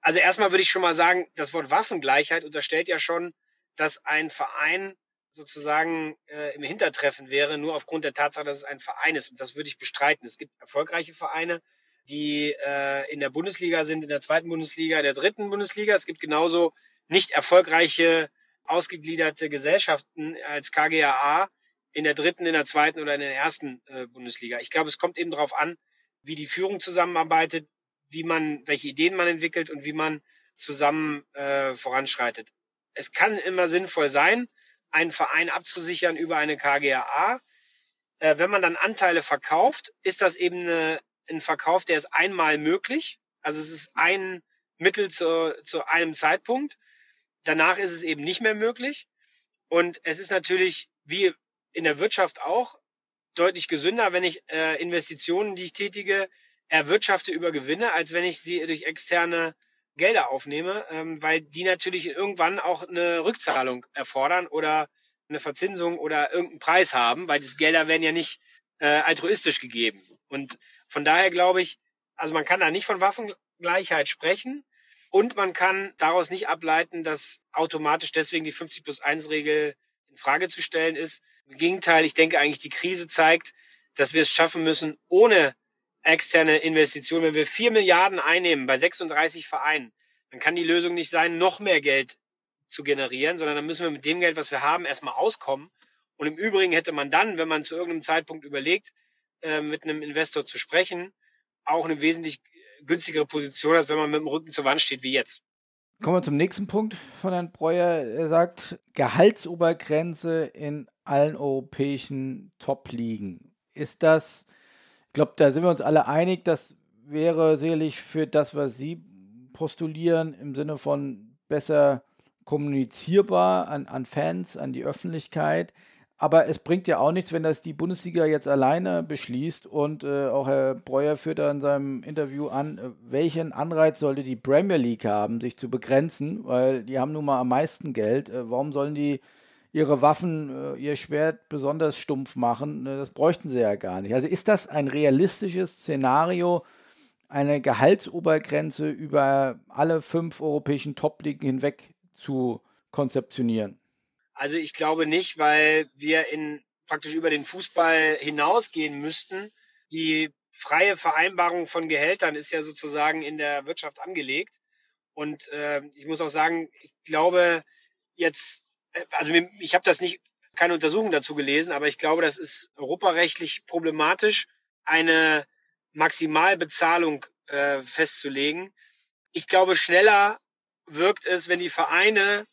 Also erstmal würde ich schon mal sagen, das Wort Waffengleichheit unterstellt ja schon, dass ein Verein sozusagen äh, im Hintertreffen wäre, nur aufgrund der Tatsache, dass es ein Verein ist. Und das würde ich bestreiten. Es gibt erfolgreiche Vereine, die äh, in der Bundesliga sind, in der zweiten Bundesliga, in der dritten Bundesliga. Es gibt genauso nicht erfolgreiche, ausgegliederte Gesellschaften als KGAA in der dritten, in der zweiten oder in der ersten äh, Bundesliga. Ich glaube, es kommt eben darauf an, wie die Führung zusammenarbeitet, wie man, welche Ideen man entwickelt und wie man zusammen äh, voranschreitet. Es kann immer sinnvoll sein, einen Verein abzusichern über eine KGAA. Äh, wenn man dann Anteile verkauft, ist das eben eine, ein Verkauf, der ist einmal möglich. Also es ist ein Mittel zu, zu einem Zeitpunkt. Danach ist es eben nicht mehr möglich. Und es ist natürlich, wie in der Wirtschaft auch, deutlich gesünder, wenn ich äh, Investitionen, die ich tätige, erwirtschafte über Gewinne, als wenn ich sie durch externe Gelder aufnehme, ähm, weil die natürlich irgendwann auch eine Rückzahlung erfordern oder eine Verzinsung oder irgendeinen Preis haben, weil die Gelder werden ja nicht äh, altruistisch gegeben. Und von daher glaube ich, also man kann da nicht von Waffengleichheit sprechen und man kann daraus nicht ableiten, dass automatisch deswegen die 50 plus 1 Regel in Frage zu stellen ist. Im Gegenteil, ich denke eigentlich, die Krise zeigt, dass wir es schaffen müssen, ohne externe Investitionen. Wenn wir vier Milliarden einnehmen bei 36 Vereinen, dann kann die Lösung nicht sein, noch mehr Geld zu generieren, sondern dann müssen wir mit dem Geld, was wir haben, erstmal auskommen Und im Übrigen hätte man dann, wenn man zu irgendeinem Zeitpunkt überlegt, äh, mit einem Investor zu sprechen, auch eine wesentlich günstigere Position, als wenn man mit dem Rücken zur Wand steht wie jetzt. Kommen wir zum nächsten Punkt von Herrn Breuer. Er sagt, Gehaltsobergrenze in allen europäischen Top-Ligen. Ist das, ich glaube, da sind wir uns alle einig, das wäre sicherlich für das, was Sie postulieren, im Sinne von besser kommunizierbar an, an Fans, an die Öffentlichkeit. Aber es bringt ja auch nichts, wenn das die Bundesliga jetzt alleine beschließt. Und äh, auch Herr Breuer führt da in seinem Interview an, äh, welchen Anreiz sollte die Premier League haben, sich zu begrenzen, weil die haben nun mal am meisten Geld. Äh, warum sollen die ihre Waffen, äh, ihr Schwert besonders stumpf machen? Ne, das bräuchten sie ja gar nicht. Also ist das ein realistisches Szenario, eine Gehaltsobergrenze über alle fünf europäischen Top-Ligen hinweg zu konzeptionieren? Also ich glaube nicht, weil wir in praktisch über den Fußball hinausgehen müssten. Die freie Vereinbarung von Gehältern ist ja sozusagen in der Wirtschaft angelegt. Und äh, ich muss auch sagen, ich glaube jetzt, äh, also ich habe das nicht, keine Untersuchung dazu gelesen, aber ich glaube, das ist europarechtlich problematisch, eine Maximalbezahlung äh, festzulegen. Ich glaube, schneller wirkt es, wenn die Vereine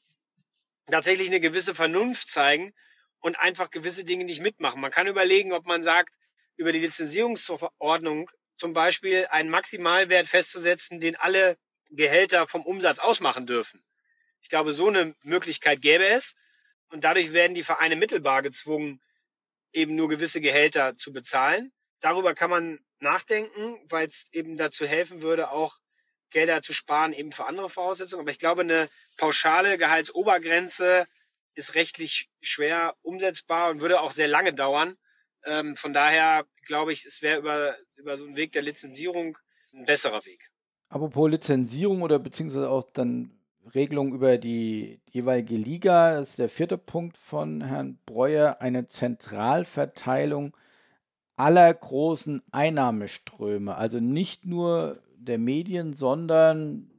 tatsächlich eine gewisse Vernunft zeigen und einfach gewisse Dinge nicht mitmachen. Man kann überlegen, ob man sagt, über die Lizenzierungsverordnung zum Beispiel einen Maximalwert festzusetzen, den alle Gehälter vom Umsatz ausmachen dürfen. Ich glaube, so eine Möglichkeit gäbe es. Und dadurch werden die Vereine mittelbar gezwungen, eben nur gewisse Gehälter zu bezahlen. Darüber kann man nachdenken, weil es eben dazu helfen würde, auch Gelder zu sparen, eben für andere Voraussetzungen. Aber ich glaube, eine pauschale Gehaltsobergrenze ist rechtlich schwer umsetzbar und würde auch sehr lange dauern. Ähm, von daher glaube ich, es wäre über, über so einen Weg der Lizenzierung ein besserer Weg. Apropos Lizenzierung oder beziehungsweise auch dann Regelung über die jeweilige Liga, das ist der vierte Punkt von Herrn Breuer, eine Zentralverteilung aller großen Einnahmeströme. Also nicht nur der Medien, sondern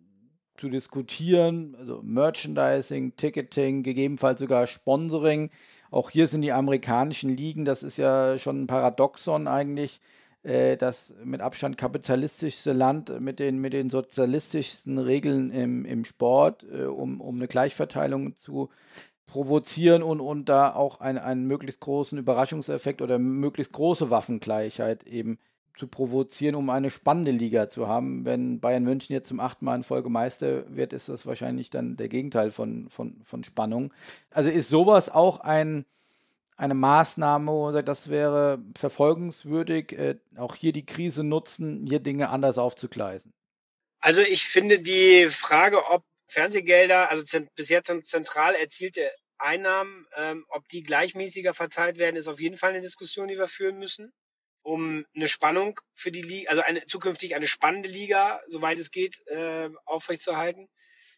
zu diskutieren, also Merchandising, Ticketing, gegebenenfalls sogar Sponsoring. Auch hier sind die amerikanischen Ligen, das ist ja schon ein Paradoxon eigentlich, äh, das mit Abstand kapitalistischste Land mit den, mit den sozialistischsten Regeln im, im Sport, äh, um, um eine Gleichverteilung zu provozieren und, und da auch einen, einen möglichst großen Überraschungseffekt oder möglichst große Waffengleichheit eben zu provozieren, um eine spannende Liga zu haben. Wenn Bayern München jetzt zum achten Mal in Folge Meister wird, ist das wahrscheinlich dann der Gegenteil von, von, von Spannung. Also ist sowas auch ein, eine Maßnahme, wo sagt, das wäre verfolgungswürdig, äh, auch hier die Krise nutzen, hier Dinge anders aufzugleisen? Also ich finde die Frage, ob Fernsehgelder, also bis jetzt zentral erzielte Einnahmen, ähm, ob die gleichmäßiger verteilt werden, ist auf jeden Fall eine Diskussion, die wir führen müssen um eine Spannung für die Liga, also eine, zukünftig eine spannende Liga, soweit es geht, äh, aufrechtzuerhalten.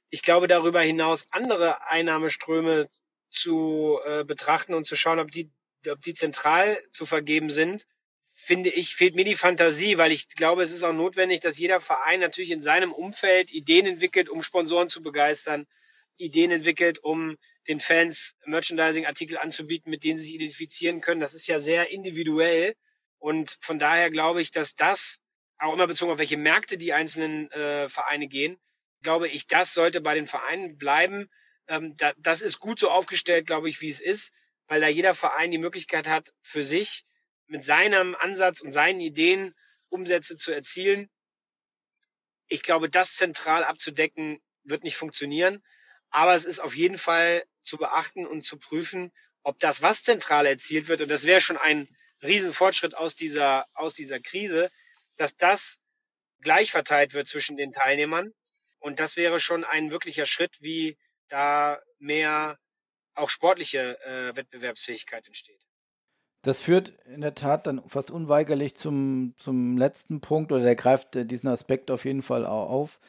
Ich glaube, darüber hinaus andere Einnahmeströme zu äh, betrachten und zu schauen, ob die, ob die zentral zu vergeben sind, finde ich, fehlt mir die Fantasie, weil ich glaube, es ist auch notwendig, dass jeder Verein natürlich in seinem Umfeld Ideen entwickelt, um Sponsoren zu begeistern, Ideen entwickelt, um den Fans Merchandising-Artikel anzubieten, mit denen sie sich identifizieren können. Das ist ja sehr individuell. Und von daher glaube ich, dass das, auch immer bezogen auf welche Märkte die einzelnen äh, Vereine gehen, glaube ich, das sollte bei den Vereinen bleiben. Ähm, da, das ist gut so aufgestellt, glaube ich, wie es ist, weil da jeder Verein die Möglichkeit hat, für sich mit seinem Ansatz und seinen Ideen Umsätze zu erzielen. Ich glaube, das zentral abzudecken, wird nicht funktionieren. Aber es ist auf jeden Fall zu beachten und zu prüfen, ob das, was zentral erzielt wird, und das wäre schon ein Riesenfortschritt aus dieser, aus dieser Krise, dass das gleich verteilt wird zwischen den Teilnehmern. Und das wäre schon ein wirklicher Schritt, wie da mehr auch sportliche äh, Wettbewerbsfähigkeit entsteht. Das führt in der Tat dann fast unweigerlich zum, zum letzten Punkt oder der greift äh, diesen Aspekt auf jeden Fall auch auf,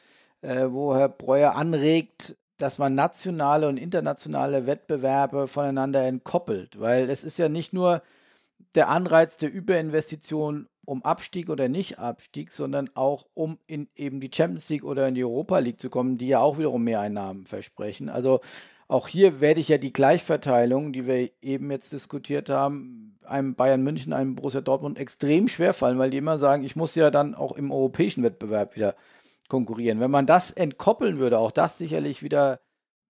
äh, wo Herr Breuer anregt, dass man nationale und internationale Wettbewerbe voneinander entkoppelt, weil es ist ja nicht nur der Anreiz der Überinvestition um Abstieg oder nicht Abstieg, sondern auch um in eben die Champions League oder in die Europa League zu kommen, die ja auch wiederum Mehreinnahmen versprechen. Also auch hier werde ich ja die Gleichverteilung, die wir eben jetzt diskutiert haben, einem Bayern München, einem Borussia Dortmund extrem schwer fallen, weil die immer sagen, ich muss ja dann auch im europäischen Wettbewerb wieder konkurrieren. Wenn man das entkoppeln würde, auch das sicherlich wieder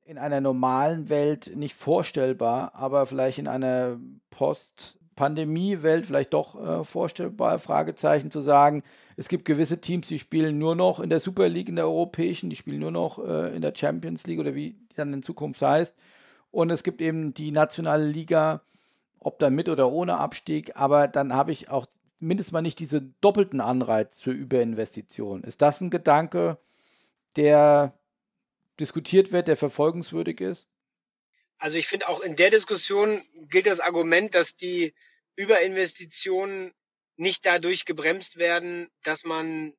in einer normalen Welt nicht vorstellbar, aber vielleicht in einer Post-Pandemie-Welt vielleicht doch äh, vorstellbar, Fragezeichen zu sagen, es gibt gewisse Teams, die spielen nur noch in der Super League, in der europäischen, die spielen nur noch äh, in der Champions League oder wie die dann in Zukunft heißt. Und es gibt eben die nationale Liga, ob da mit oder ohne Abstieg, aber dann habe ich auch mindestens mal nicht diesen doppelten Anreiz für Überinvestition. Ist das ein Gedanke, der diskutiert wird, der verfolgungswürdig ist? Also ich finde auch in der Diskussion gilt das Argument, dass die Überinvestitionen nicht dadurch gebremst werden, dass man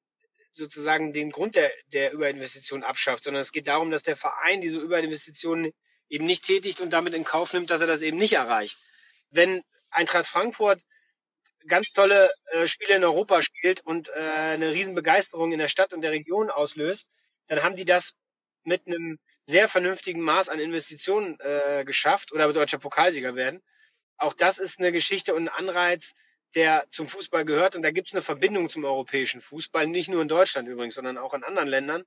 sozusagen den Grund der, der Überinvestition abschafft, sondern es geht darum, dass der Verein diese Überinvestitionen eben nicht tätigt und damit in Kauf nimmt, dass er das eben nicht erreicht. Wenn Eintracht Frankfurt ganz tolle äh, Spiele in Europa spielt und äh, eine Riesenbegeisterung in der Stadt und der Region auslöst, dann haben die das mit einem sehr vernünftigen Maß an Investitionen äh, geschafft oder deutscher Pokalsieger werden. Auch das ist eine Geschichte und ein Anreiz, der zum Fußball gehört. Und da gibt es eine Verbindung zum europäischen Fußball, nicht nur in Deutschland übrigens, sondern auch in anderen Ländern.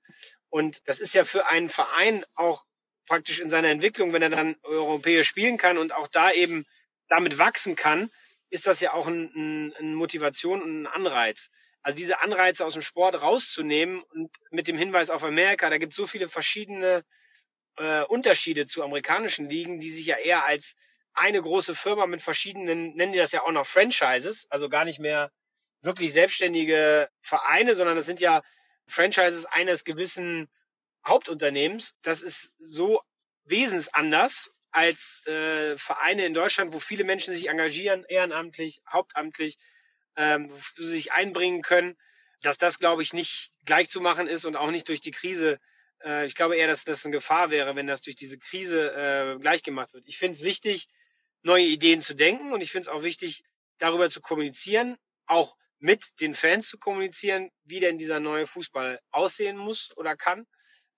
Und das ist ja für einen Verein auch praktisch in seiner Entwicklung, wenn er dann europäisch spielen kann und auch da eben damit wachsen kann, ist das ja auch eine ein, ein Motivation und ein Anreiz. Also diese Anreize aus dem Sport rauszunehmen und mit dem Hinweis auf Amerika, da gibt es so viele verschiedene äh, Unterschiede zu amerikanischen Ligen, die sich ja eher als eine große Firma mit verschiedenen, nennen die das ja auch noch Franchises, also gar nicht mehr wirklich selbstständige Vereine, sondern das sind ja Franchises eines gewissen Hauptunternehmens. Das ist so wesensanders als äh, Vereine in Deutschland, wo viele Menschen sich engagieren, ehrenamtlich, hauptamtlich, ähm, sich einbringen können, dass das, glaube ich, nicht gleichzumachen ist und auch nicht durch die Krise. Äh, ich glaube eher, dass das eine Gefahr wäre, wenn das durch diese Krise äh, gleichgemacht wird. Ich finde es wichtig, neue Ideen zu denken. Und ich finde es auch wichtig, darüber zu kommunizieren, auch mit den Fans zu kommunizieren, wie denn dieser neue Fußball aussehen muss oder kann,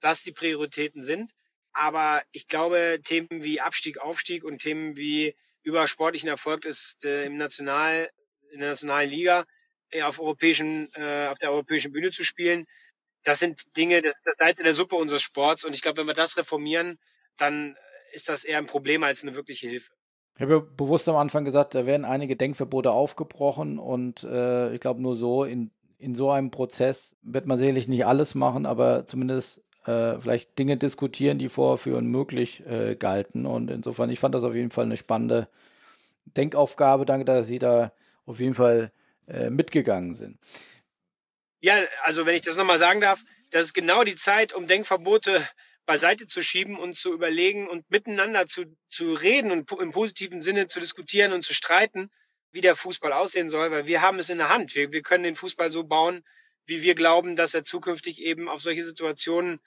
was die Prioritäten sind. Aber ich glaube, Themen wie Abstieg, Aufstieg und Themen wie über sportlichen Erfolg ist äh, im National, in der nationalen Liga äh, auf, europäischen, äh, auf der europäischen Bühne zu spielen, das sind Dinge, das ist das Salz in der Suppe unseres Sports. Und ich glaube, wenn wir das reformieren, dann ist das eher ein Problem als eine wirkliche Hilfe. Ich habe bewusst am Anfang gesagt, da werden einige Denkverbote aufgebrochen und äh, ich glaube, nur so in, in so einem Prozess wird man sicherlich nicht alles machen, aber zumindest äh, vielleicht Dinge diskutieren, die vorher für unmöglich äh, galten. Und insofern, ich fand das auf jeden Fall eine spannende Denkaufgabe. Danke, dass Sie da auf jeden Fall äh, mitgegangen sind. Ja, also wenn ich das nochmal sagen darf, das ist genau die Zeit, um Denkverbote beiseite zu schieben und zu überlegen und miteinander zu, zu reden und im positiven Sinne zu diskutieren und zu streiten, wie der Fußball aussehen soll, weil wir haben es in der Hand. Wir, wir können den Fußball so bauen, wie wir glauben, dass er zukünftig eben auf solche Situationen,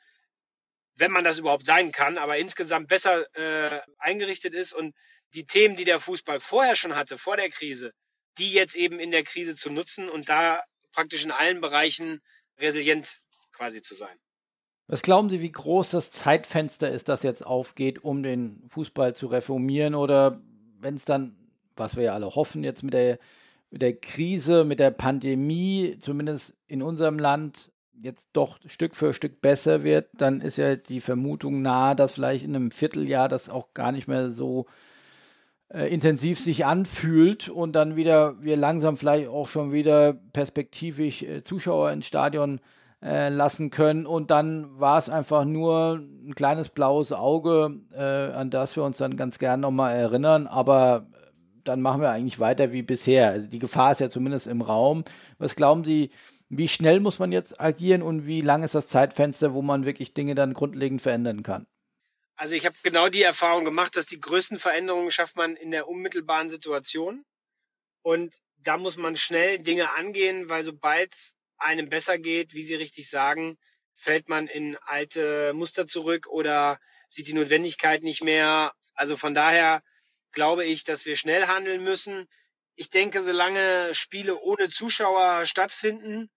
wenn man das überhaupt sein kann, aber insgesamt besser äh, eingerichtet ist und die Themen, die der Fußball vorher schon hatte, vor der Krise, die jetzt eben in der Krise zu nutzen und da praktisch in allen Bereichen resilient quasi zu sein. Was glauben Sie, wie groß das Zeitfenster ist, das jetzt aufgeht, um den Fußball zu reformieren? Oder wenn es dann, was wir ja alle hoffen, jetzt mit der, mit der Krise, mit der Pandemie, zumindest in unserem Land, jetzt doch Stück für Stück besser wird, dann ist ja die Vermutung nahe, dass vielleicht in einem Vierteljahr das auch gar nicht mehr so äh, intensiv sich anfühlt und dann wieder wir langsam vielleicht auch schon wieder perspektivisch äh, Zuschauer ins Stadion äh, lassen können. Und dann war es einfach nur ein kleines blaues Auge, äh, an das wir uns dann ganz gern nochmal erinnern. Aber dann machen wir eigentlich weiter wie bisher. Also die Gefahr ist ja zumindest im Raum. Was glauben Sie, wie schnell muss man jetzt agieren und wie lang ist das Zeitfenster, wo man wirklich Dinge dann grundlegend verändern kann? Also ich habe genau die Erfahrung gemacht, dass die größten Veränderungen schafft man in der unmittelbaren Situation. Und da muss man schnell Dinge angehen, weil sobald es einem besser geht, wie Sie richtig sagen, fällt man in alte Muster zurück oder sieht die Notwendigkeit nicht mehr. Also von daher glaube ich, dass wir schnell handeln müssen. Ich denke, solange Spiele ohne Zuschauer stattfinden,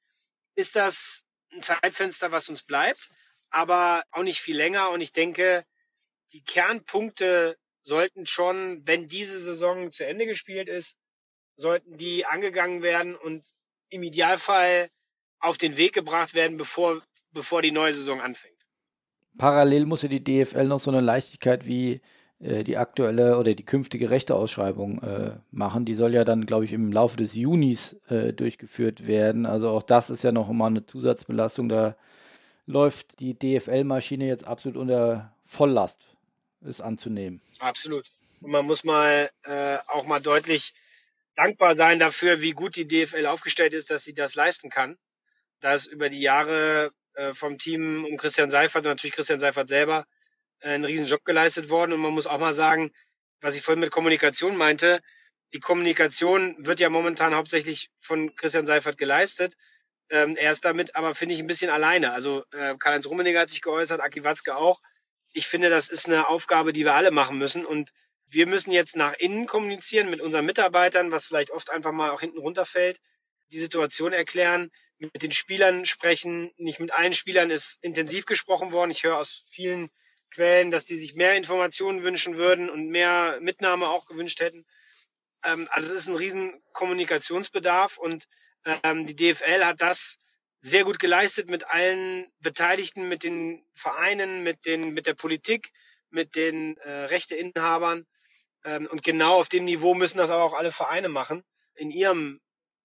ist das ein Zeitfenster, was uns bleibt, aber auch nicht viel länger. Und ich denke, die Kernpunkte sollten schon, wenn diese Saison zu Ende gespielt ist, sollten die angegangen werden und im Idealfall auf den Weg gebracht werden, bevor, bevor die neue Saison anfängt. Parallel muss ja die DFL noch so eine Leichtigkeit wie äh, die aktuelle oder die künftige Rechteausschreibung äh, machen. Die soll ja dann, glaube ich, im Laufe des Junis äh, durchgeführt werden. Also auch das ist ja noch immer eine Zusatzbelastung. Da läuft die DFL-Maschine jetzt absolut unter Volllast, ist anzunehmen. Absolut. Und man muss mal äh, auch mal deutlich dankbar sein dafür, wie gut die DFL aufgestellt ist, dass sie das leisten kann. Da ist über die Jahre äh, vom Team um Christian Seifert und natürlich Christian Seifert selber äh, ein Riesenjob geleistet worden. Und man muss auch mal sagen, was ich vorhin mit Kommunikation meinte, die Kommunikation wird ja momentan hauptsächlich von Christian Seifert geleistet. Ähm, er ist damit aber, finde ich, ein bisschen alleine. Also äh, Karl-Heinz Rummenigge hat sich geäußert, Aki Watzke auch. Ich finde, das ist eine Aufgabe, die wir alle machen müssen. Und wir müssen jetzt nach innen kommunizieren mit unseren Mitarbeitern, was vielleicht oft einfach mal auch hinten runterfällt, die Situation erklären, mit den Spielern sprechen. Nicht mit allen Spielern ist intensiv gesprochen worden. Ich höre aus vielen Quellen, dass die sich mehr Informationen wünschen würden und mehr Mitnahme auch gewünscht hätten. Ähm, also es ist ein riesen Kommunikationsbedarf und ähm, die DFL hat das sehr gut geleistet mit allen Beteiligten, mit den Vereinen, mit den, mit der Politik, mit den äh, Rechteinhabern. Ähm, und genau auf dem Niveau müssen das aber auch alle Vereine machen, in ihrem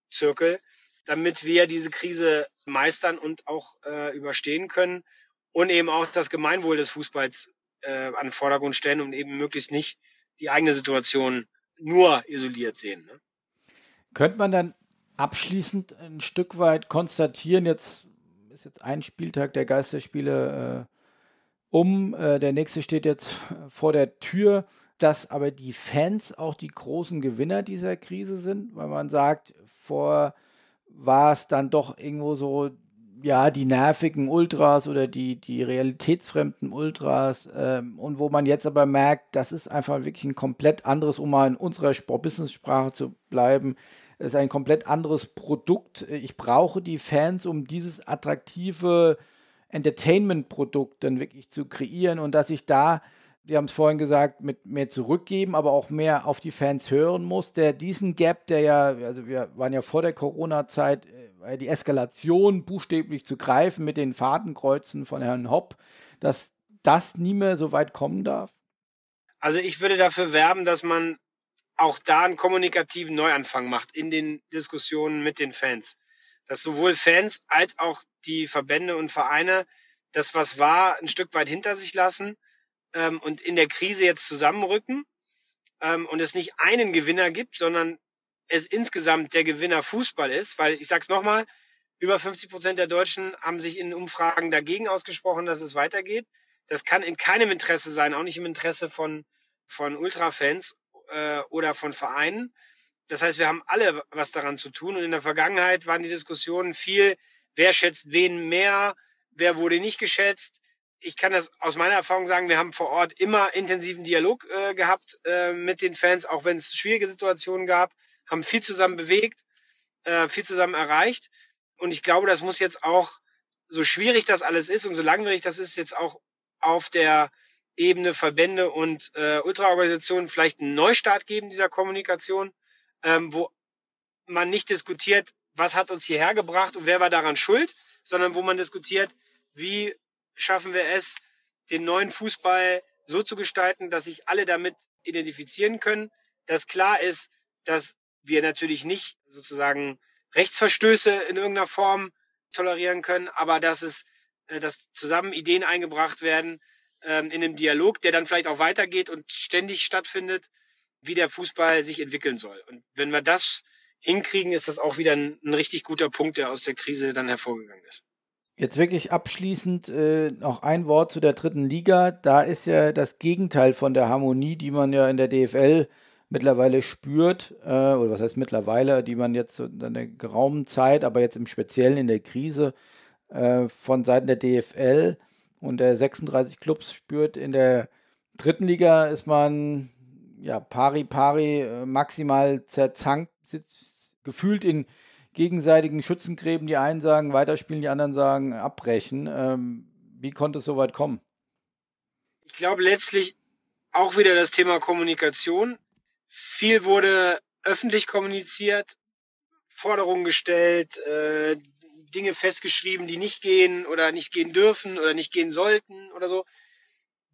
Zirkel, damit wir diese Krise meistern und auch äh, überstehen können und eben auch das Gemeinwohl des Fußballs äh, an den Vordergrund stellen und eben möglichst nicht die eigene Situation nur isoliert sehen. Ne? Könnte man dann abschließend ein Stück weit konstatieren, jetzt ist jetzt ein Spieltag der Geisterspiele äh, um, äh, der nächste steht jetzt vor der Tür dass aber die Fans auch die großen Gewinner dieser Krise sind, weil man sagt, vor war es dann doch irgendwo so, ja, die nervigen Ultras oder die, die realitätsfremden Ultras ähm, und wo man jetzt aber merkt, das ist einfach wirklich ein komplett anderes, um mal in unserer Sport-Business-Sprache zu bleiben, ist ein komplett anderes Produkt. Ich brauche die Fans, um dieses attraktive Entertainment-Produkt dann wirklich zu kreieren und dass ich da wir haben es vorhin gesagt, mit mehr zurückgeben, aber auch mehr auf die Fans hören muss. Der diesen Gap, der ja, also wir waren ja vor der Corona-Zeit, äh, die Eskalation buchstäblich zu greifen mit den Fadenkreuzen von Herrn Hopp, dass das nie mehr so weit kommen darf? Also ich würde dafür werben, dass man auch da einen kommunikativen Neuanfang macht in den Diskussionen mit den Fans. Dass sowohl Fans als auch die Verbände und Vereine das, was war, ein Stück weit hinter sich lassen ähm, und in der Krise jetzt zusammenrücken ähm, und es nicht einen Gewinner gibt, sondern es insgesamt der Gewinner Fußball ist, weil ich sage es nochmal, über 50 Prozent der Deutschen haben sich in Umfragen dagegen ausgesprochen, dass es weitergeht. Das kann in keinem Interesse sein, auch nicht im Interesse von, von Ultrafans äh, oder von Vereinen. Das heißt, wir haben alle was daran zu tun. Und in der Vergangenheit waren die Diskussionen viel, wer schätzt wen mehr, wer wurde nicht geschätzt, ich kann das aus meiner Erfahrung sagen, wir haben vor Ort immer intensiven Dialog äh, gehabt äh, mit den Fans, auch wenn es schwierige Situationen gab, haben viel zusammen bewegt, äh, viel zusammen erreicht. Und ich glaube, das muss jetzt auch, so schwierig das alles ist und so langwierig das ist, jetzt auch auf der Ebene Verbände und äh, Ultraorganisationen vielleicht einen Neustart geben dieser Kommunikation, ähm, wo man nicht diskutiert, was hat uns hierher gebracht und wer war daran schuld, sondern wo man diskutiert, wie schaffen wir es, den neuen Fußball so zu gestalten, dass sich alle damit identifizieren können, dass klar ist, dass wir natürlich nicht sozusagen Rechtsverstöße in irgendeiner Form tolerieren können, aber dass es, äh, dass zusammen Ideen eingebracht werden ähm, in einem Dialog, der dann vielleicht auch weitergeht und ständig stattfindet, wie der Fußball sich entwickeln soll. Und wenn wir das hinkriegen, ist das auch wieder ein, ein richtig guter Punkt, der aus der Krise dann hervorgegangen ist. Jetzt wirklich abschließend äh, noch ein Wort zu der dritten Liga. Da ist ja das Gegenteil von der Harmonie, die man ja in der DFL mittlerweile spürt, äh, oder was heißt mittlerweile, die man jetzt in einer geraumen Zeit, aber jetzt im Speziellen in der Krise äh, von Seiten der DFL und der 36 Clubs spürt. In der dritten Liga ist man ja pari pari äh, maximal zerzankt, gefühlt in gegenseitigen Schützengräben. Die einen sagen weiterspielen, die anderen sagen abbrechen. Ähm, wie konnte es so weit kommen? Ich glaube, letztlich auch wieder das Thema Kommunikation. Viel wurde öffentlich kommuniziert, Forderungen gestellt, äh, Dinge festgeschrieben, die nicht gehen oder nicht gehen dürfen oder nicht gehen sollten oder so.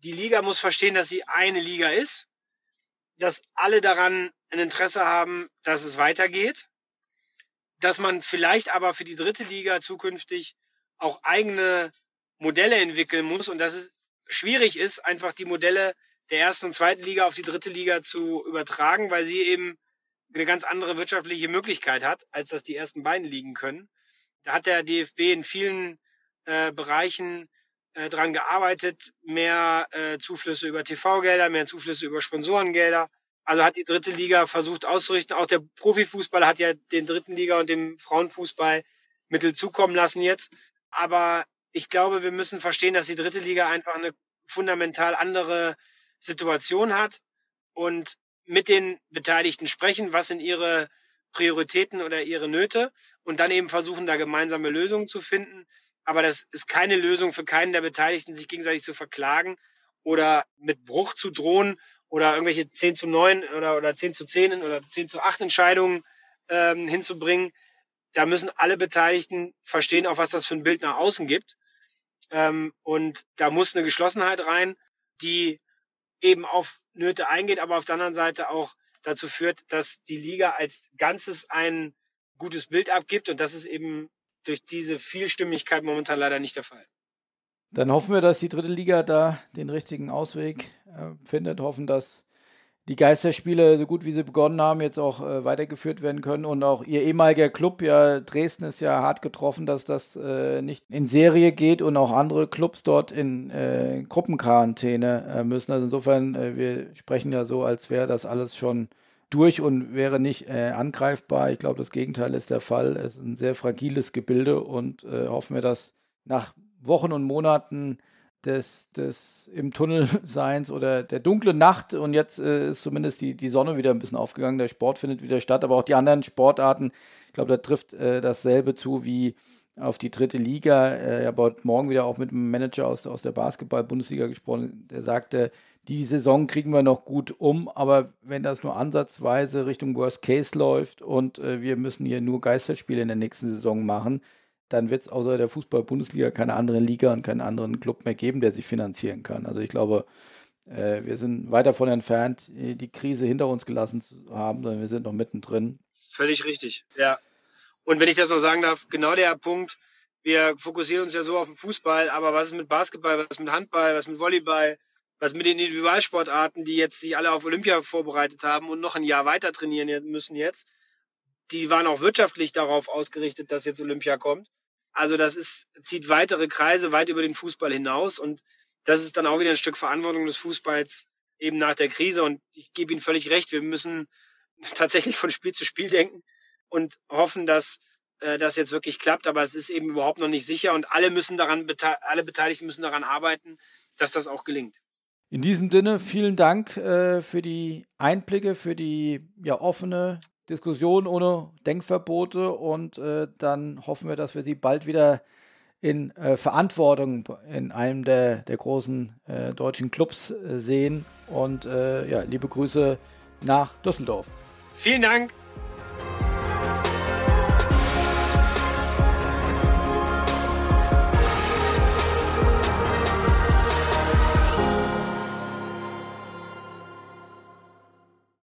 Die Liga muss verstehen, dass sie eine Liga ist, dass alle daran ein Interesse haben, dass es weitergeht, dass man vielleicht aber für die dritte Liga zukünftig auch eigene Modelle entwickeln muss und dass es schwierig ist, einfach die Modelle der ersten und zweiten Liga auf die dritte Liga zu übertragen, weil sie eben eine ganz andere wirtschaftliche Möglichkeit hat, als das die ersten beiden liegen können. Da hat der DFB in vielen äh, Bereichen äh, dran gearbeitet, mehr äh, Zuflüsse über TV-Gelder, mehr Zuflüsse über Sponsorengelder. Also hat die dritte Liga versucht auszurichten. Auch der Profifußball hat ja den dritten Liga und dem Frauenfußball Mittel zukommen lassen jetzt. Aber ich glaube, wir müssen verstehen, dass die dritte Liga einfach eine fundamental andere Situation hat und mit den Beteiligten sprechen, was sind ihre Prioritäten oder ihre Nöte und dann eben versuchen, da gemeinsame Lösungen zu finden. Aber das ist keine Lösung für keinen der Beteiligten, sich gegenseitig zu verklagen oder mit Bruch zu drohen oder irgendwelche 10 zu 9 oder, oder 10 zu 10 oder 10 zu 8 Entscheidungen ähm, hinzubringen. Da müssen alle Beteiligten verstehen, auch was das für ein Bild nach außen gibt. Ähm, und da muss eine Geschlossenheit rein, die eben auf Nöte eingeht, aber auf der anderen Seite auch dazu führt, dass die Liga als Ganzes ein gutes Bild abgibt. Und das ist eben durch diese Vielstimmigkeit momentan leider nicht der Fall. Dann hoffen wir, dass die dritte Liga da den richtigen Ausweg äh, findet, hoffen, dass die Geisterspiele, so gut wie sie begonnen haben, jetzt auch äh, weitergeführt werden können. Und auch ihr ehemaliger Club, ja, Dresden ist ja hart getroffen, dass das äh, nicht in Serie geht und auch andere Clubs dort in äh, Gruppenquarantäne äh, müssen. Also insofern, äh, wir sprechen ja so, als wäre das alles schon durch und wäre nicht äh, angreifbar. Ich glaube, das Gegenteil ist der Fall. Es ist ein sehr fragiles Gebilde und hoffen wir, dass nach Wochen und Monaten des, des im Tunnelseins oder der dunklen Nacht und jetzt äh, ist zumindest die, die Sonne wieder ein bisschen aufgegangen, der Sport findet wieder statt, aber auch die anderen Sportarten, ich glaube, da trifft äh, dasselbe zu wie auf die dritte Liga. Äh, ich habe heute Morgen wieder auch mit einem Manager aus, aus der Basketball-Bundesliga gesprochen, der sagte, die Saison kriegen wir noch gut um, aber wenn das nur ansatzweise Richtung Worst Case läuft und äh, wir müssen hier nur Geisterspiele in der nächsten Saison machen, dann wird es außer der Fußball-Bundesliga keine andere Liga und keinen anderen Club mehr geben, der sich finanzieren kann. Also ich glaube, äh, wir sind weit davon entfernt, die Krise hinter uns gelassen zu haben, sondern wir sind noch mittendrin. Völlig richtig, ja. Und wenn ich das noch sagen darf, genau der Punkt, wir fokussieren uns ja so auf den Fußball, aber was ist mit Basketball, was mit Handball, was mit Volleyball, was mit den Individualsportarten, die jetzt sich alle auf Olympia vorbereitet haben und noch ein Jahr weiter trainieren müssen jetzt? Die waren auch wirtschaftlich darauf ausgerichtet, dass jetzt Olympia kommt. Also das ist, zieht weitere Kreise weit über den Fußball hinaus und das ist dann auch wieder ein Stück Verantwortung des Fußballs eben nach der Krise. Und ich gebe Ihnen völlig recht, wir müssen tatsächlich von Spiel zu Spiel denken und hoffen, dass äh, das jetzt wirklich klappt. Aber es ist eben überhaupt noch nicht sicher und alle müssen daran, alle Beteiligten müssen daran arbeiten, dass das auch gelingt. In diesem Sinne, vielen Dank äh, für die Einblicke, für die ja, offene Diskussion ohne Denkverbote und äh, dann hoffen wir, dass wir sie bald wieder in äh, Verantwortung in einem der, der großen äh, deutschen Clubs äh, sehen. Und äh, ja, liebe Grüße nach Düsseldorf. Vielen Dank.